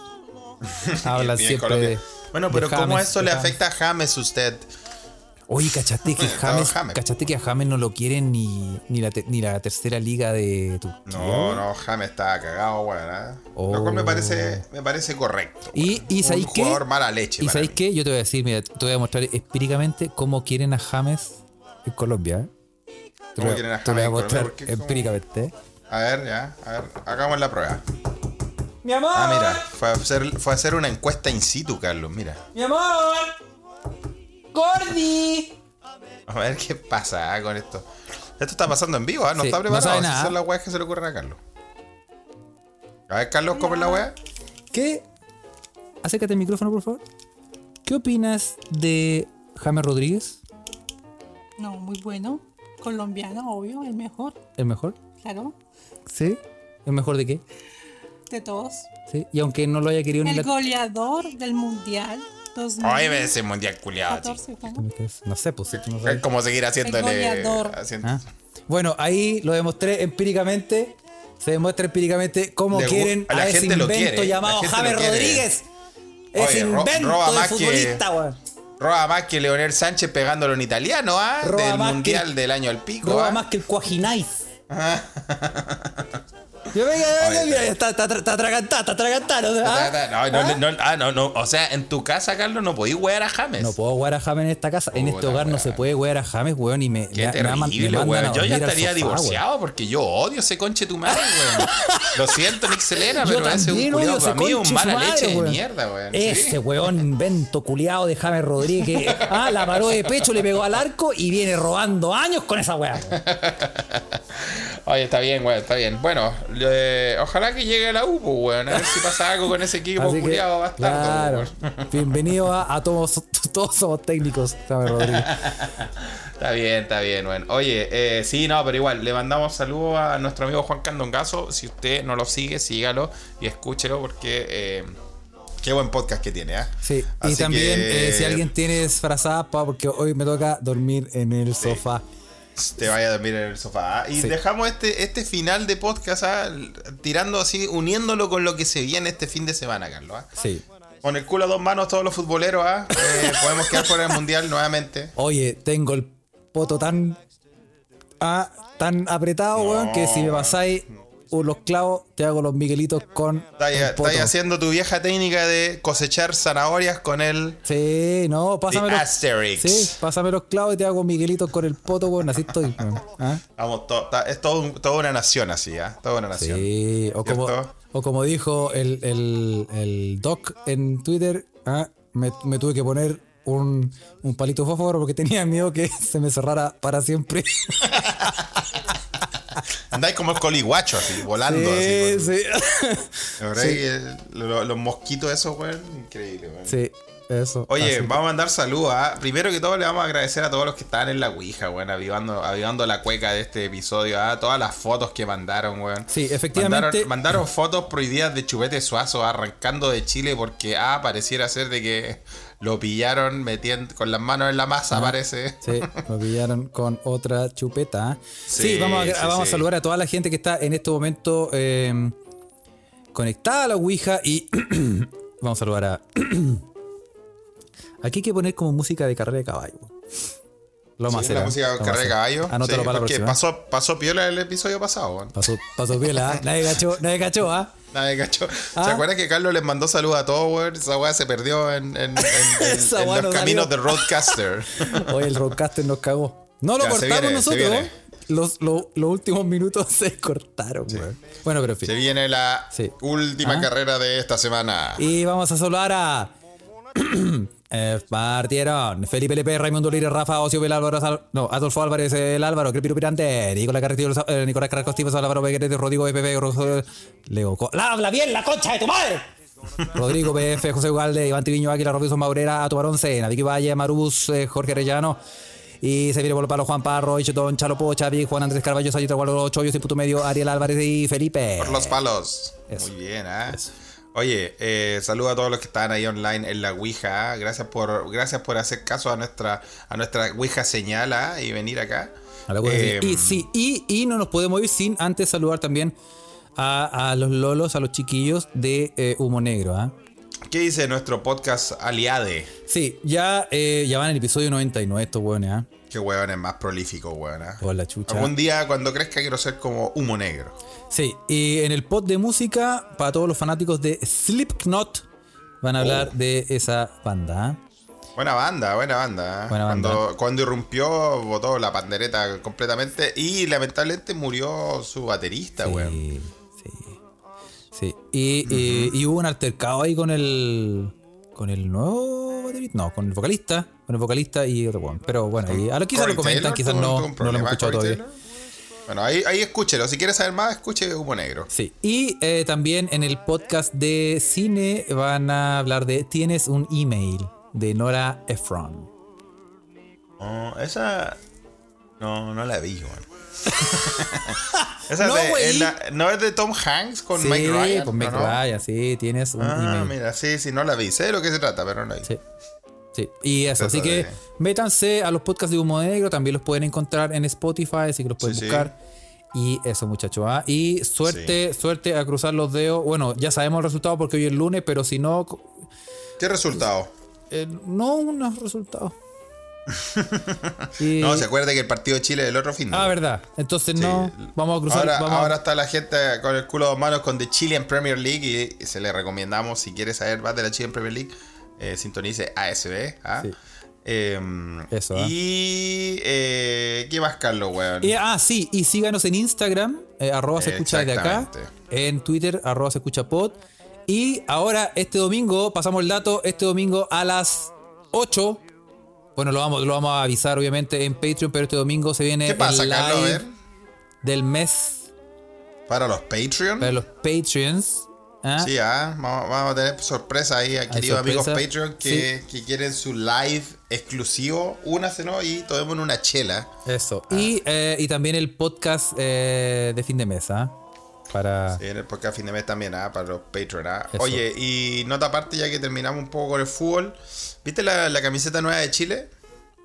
Hablan ESPN siempre de. Bueno, de pero ¿cómo James, eso de le James. afecta a James usted? Oye, ¿cachaste que James, James. ¿cachaste que a James no lo quieren ni, ni, la, te- ni la tercera liga de Turquía? No, no, James está cagado, weón. ¿eh? Lo cual me parece, me parece correcto. Y, y Un ¿sabéis qué? jugador mala leche. ¿Y sabéis qué? Yo te voy a decir, mira, te voy a mostrar empíricamente cómo quieren a James en Colombia. ¿eh? Te ¿Cómo lo, quieren a te lo voy James a mostrar como- empíricamente. ¿eh? A ver, ya, a ver, hagamos la prueba. Mi amor. Ah, mira, fue a hacer, fue a hacer una encuesta in situ, Carlos, mira. Mi amor. Gordi. A ver qué pasa con esto. Esto está pasando en vivo, ¿ah? No Sí, está no preparado. sabe Esas son las weas que se le ocurren a Carlos. A ver, Carlos, ¿cómo es la wea? ¿Qué? Acércate al micrófono, por favor. ¿Qué opinas de James Rodríguez? No, muy bueno. Colombiano, obvio, el mejor, ¿El mejor? claro, ¿Sí? ¿El mejor de qué? de todos. ¿Sí? Y aunque no lo haya querido ni El la... goleador del Mundial Ay, ve ese mundial culiado, chico. 2014, ¿cómo? No sé, pues sí, no sé. Es como seguir haciéndole. haciendo- Ah. Bueno, ahí lo demostré empíricamente. Se demuestra empíricamente cómo Le quieren a la a ese gente lo invento quiere, llamado lo quiere. Rodríguez. Oye, Ese ro- invento roba de más que- futbolista, weón. Roba más que Leonel Sánchez pegándolo en italiano, ¿ah? Roba Del más que- mundial del año al pico. Roba ¿ah? más que el Cuajinais. Yo venga, Oye, mira, está, atragantado, está ¿ah? No, no, no, ah, no, no. O sea, en tu casa, Carlos, no podís wear a James. No puedo jugar a James en esta casa. en este hogar no se puede jugar a James, weón. Y me, Qué me- me me terrible, weón. Yo ya estaría divorciado porque yo odio ese conche tu madre, weón. Lo siento, Nick Selena, pero ese es un culiado para mí un mala leche de mierda, weón. Ese weón invento culiado de James Rodríguez ah, la paró de pecho, le pegó al arco y viene robando años con esa weá. Oye, está bien, weón, está bien. Bueno, ojalá que llegue a la U, pues, weón. A ver si pasa algo con ese equipo culiado bastardo, claro, weón. bienvenido a, a todos, todos somos técnicos, James Rodríguez. Está bien, está bien, bueno. Oye, eh, sí, no, pero igual, le mandamos saludos a nuestro amigo Juan Candongazo. Si usted no lo sigue, sígalo y escúchelo porque eh, qué buen podcast que tiene, ¿ah? Sí, y Así también que eh, si alguien tiene disfrazada, pa, porque hoy me toca dormir en el sofá. Te vaya a dormir en el sofá. ¿ah? Y Sí. dejamos este, este final de podcast ¿ah? tirando así, uniéndolo con lo que se viene este fin de semana, Carlos. ¿ah? Sí. Con el culo a dos manos todos los futboleros, ¿ah? Eh, podemos quedar fuera del mundial nuevamente. Oye, tengo el poto tan ah, tan apretado, weón, que si me pasáis los clavos, te hago los miguelitos con Estás haciendo tu vieja técnica de cosechar zanahorias con el. Sí, no, pásame los, Asterix. sí, pásame los clavos y te hago miguelitos con el poto, weón, así estoy. weón. ¿Ah? Vamos, to- ta- es todo un- toda una nación así, ¿ah? Toda una nación. Sí, o como, o como dijo el, el, el doc en Twitter, ah, me, me tuve que poner un, un palito fósforo porque tenía miedo que se me cerrara para siempre. Andáis como el coliguacho, así, volando. Sí, así, sí. La verdad es que lo- los mosquitos esos, weón, increíble, weón. Sí. Eso. Oye, así. vamos a mandar saludos. ¿ah? Primero que todo, le vamos a agradecer a todos los que están en la Ouija, weón, avivando, avivando la cueca de este episodio. ¿ah? Todas las fotos que mandaron, weón. Sí, efectivamente. Mandaron, mandaron fotos prohibidas de Chupete Suazo arrancando de Chile porque, ah, pareciera ser de que lo pillaron metiendo con las manos en la masa, parece. Sí, lo pillaron con otra chupeta. Sí, Sí, vamos, a, sí, vamos a saludar a toda la gente que está en este momento eh, conectada a la Ouija y vamos a saludar a... Aquí hay que poner como música de carrera de caballo. Lo a Sí, la ¿eh? música a carrera de caballo. Anótalo Sí, para la próxima. pasó, pasó piola el episodio pasado. Pasó, pasó piola, ¿eh? Nadie cachó, nadie cachó, ¿ah? Nadie cachó. Ah. ¿Se acuerdan que Carlos les mandó saludos a todos, weón? Esa weá se perdió en, los no caminos salió. de Roadcaster. Hoy el Roadcaster nos cagó. No lo Ya, cortamos viene, nosotros. viene. Los, los- los últimos minutos se cortaron, weón. Bueno, pero en fin. Se viene la Sí. última Ah. carrera de esta semana. Y vamos a saludar a. eh, partieron Felipe Lepe, Raimundo Lira, Rafa Ocio, Bel Álvaro, Sal- no, Adolfo Álvarez, el Álvaro, Crepiro Pirante, Nicolás Carretillo, eh, Nicolás Carrasco Estivas, Álvaro Beguete, Rodrigo Pepe, Rojo- Leo Co- ¡La habla bien la concha de tu madre! Rodrigo PF, José Ugalde, Iván Tiviño, Águila, Robinson Maurera, Ato Barón Sena, Vicky Valle, Marubus, eh, Jorge Arellano. Y se viene por los palos Juan Parro, Ichetón, Chalo Pocha, Vic, Juan Andrés Carballo, Sayita Gualo, Chollos y Puto Medio, Ariel Álvarez y Felipe. Por los palos. Eso. Muy bien, ¿ah? Oye, eh, saludo a todos los que están ahí online en la Ouija. Gracias por, gracias por hacer caso a nuestra, a nuestra Ouija señal ¿ah? y venir acá. A la Eh, y sí, y, y no nos podemos ir sin antes saludar también a, a los lolos, a los chiquillos de eh, Humo Negro. ¿ah? ¿Qué dice nuestro podcast Aliade? Sí, ya, eh, ya van en el episodio 99 estos hueones, ¿ah? Qué hueón es más prolífico. ¿ah? Por la chucha. Algún día cuando crezca quiero ser como humo negro. Sí, y en el pod de música, para todos los fanáticos de Slipknot, van a hablar Oh. de esa banda. ¿ah? Buena banda, buena banda. ¿eh? Buena banda. Cuando, cuando irrumpió, botó la pandereta completamente y lamentablemente murió su baterista, weón. Sí, sí. Sí. Y- y hubo un altercado ahí con el. Con el nuevo baterista. No, con el vocalista. Con el vocalista y otro weón. Pero bueno, ahí, ahora quizás lo comentan, Taylor, quizás ¿tuvo- no, no lo hemos escuchado Corey todavía. Taylor? Bueno, ahí, ahí escúchelo. Si quieres saber más, escuche Humo Negro. Sí. Y eh, también en el podcast de cine van a hablar de Tienes un email de Nora Ephron. No, esa. No, no la vi, weón. esa No, es de- güey. la- no es de Tom Hanks con sí, Mike Ryan. con Mike ¿no? Ryan, sí, tienes un Ah, email. mira, sí, sí, no la vi. Sé de lo que se trata, pero no la vi. Sí. Sí, y eso, así que de- métanse a los podcasts de Humo Negro, también los pueden encontrar en Spotify, así que los pueden sí. buscar. Y eso, muchachos. ¿ah? Y suerte, suerte a cruzar los dedos. Bueno, ya sabemos el resultado porque hoy es lunes, pero si no, ¿Qué resultado? eh, no unos resultados. Y- No, se acuerda que el partido de Chile es el otro fin. Ah, verdad. Entonces no, vamos a cruzar. Ahora, vamos a- ahora está la gente con el culo de dos manos con The Chilean Premier League y se le recomendamos, si quiere saber más de la Chilean Premier League, eh, sintonice ASB. ¿ah? Sí. Em, Eso, ¿ah? Y. eh, ¿Qué más, Carlos, weón? Ah, sí, y síganos en Instagram, eh, arroba se escucha desde acá. En Twitter, arroba se escucha pod. Y ahora, este domingo, pasamos el dato, este domingo a las 8. Bueno, lo vamos, lo vamos a avisar obviamente en Patreon, pero este domingo se viene ¿Qué pasa, el Carlos? A live ver. del mes Para los Patreon. para los Patreons. ¿ah? Sí, ah, vamos, vamos a tener sorpresa ahí queridos amigos. Patreon que, que quieren su live exclusivo. Únaselo y tomemos una chela. Eso. Ah. Y, eh, y también el podcast eh, de fin de mesa. Para. Sí, en el podcast fin de mes también, ah, para los Patreon. ah. Oye, y nota aparte, ya que terminamos un poco con el fútbol. ¿Viste la, la camiseta nueva de Chile?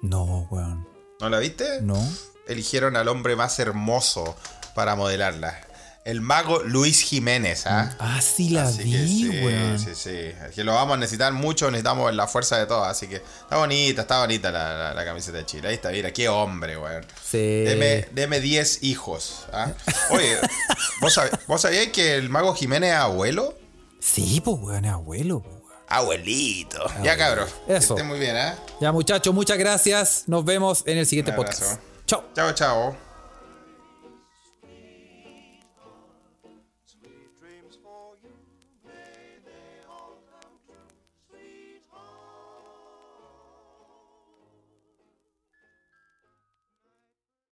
No, weón. ¿No la viste? No. Eligieron al hombre más hermoso para modelarla. El mago Luis Jiménez, ¿ah? Ah, sí la Así vi, que sí, sí, sí. Es que lo vamos a necesitar mucho, necesitamos la fuerza de todos. Así que está bonita, está bonita la, la- la camiseta de Chile. Ahí está, mira, qué hombre, weón. Sí. Deme, deme 10 hijos. ¿ah? Oye, ¿vos, sab- ¿vos sabíais que el mago Jiménez es abuelo? Sí, pues, weón, es abuelo, pues, weón. Abuelito. Ya, cabrón. Eso. Que esté muy bien, ¿eh? Ya, muchachos, muchas gracias. Nos vemos en el siguiente Un podcast. Chao. Chao, chao.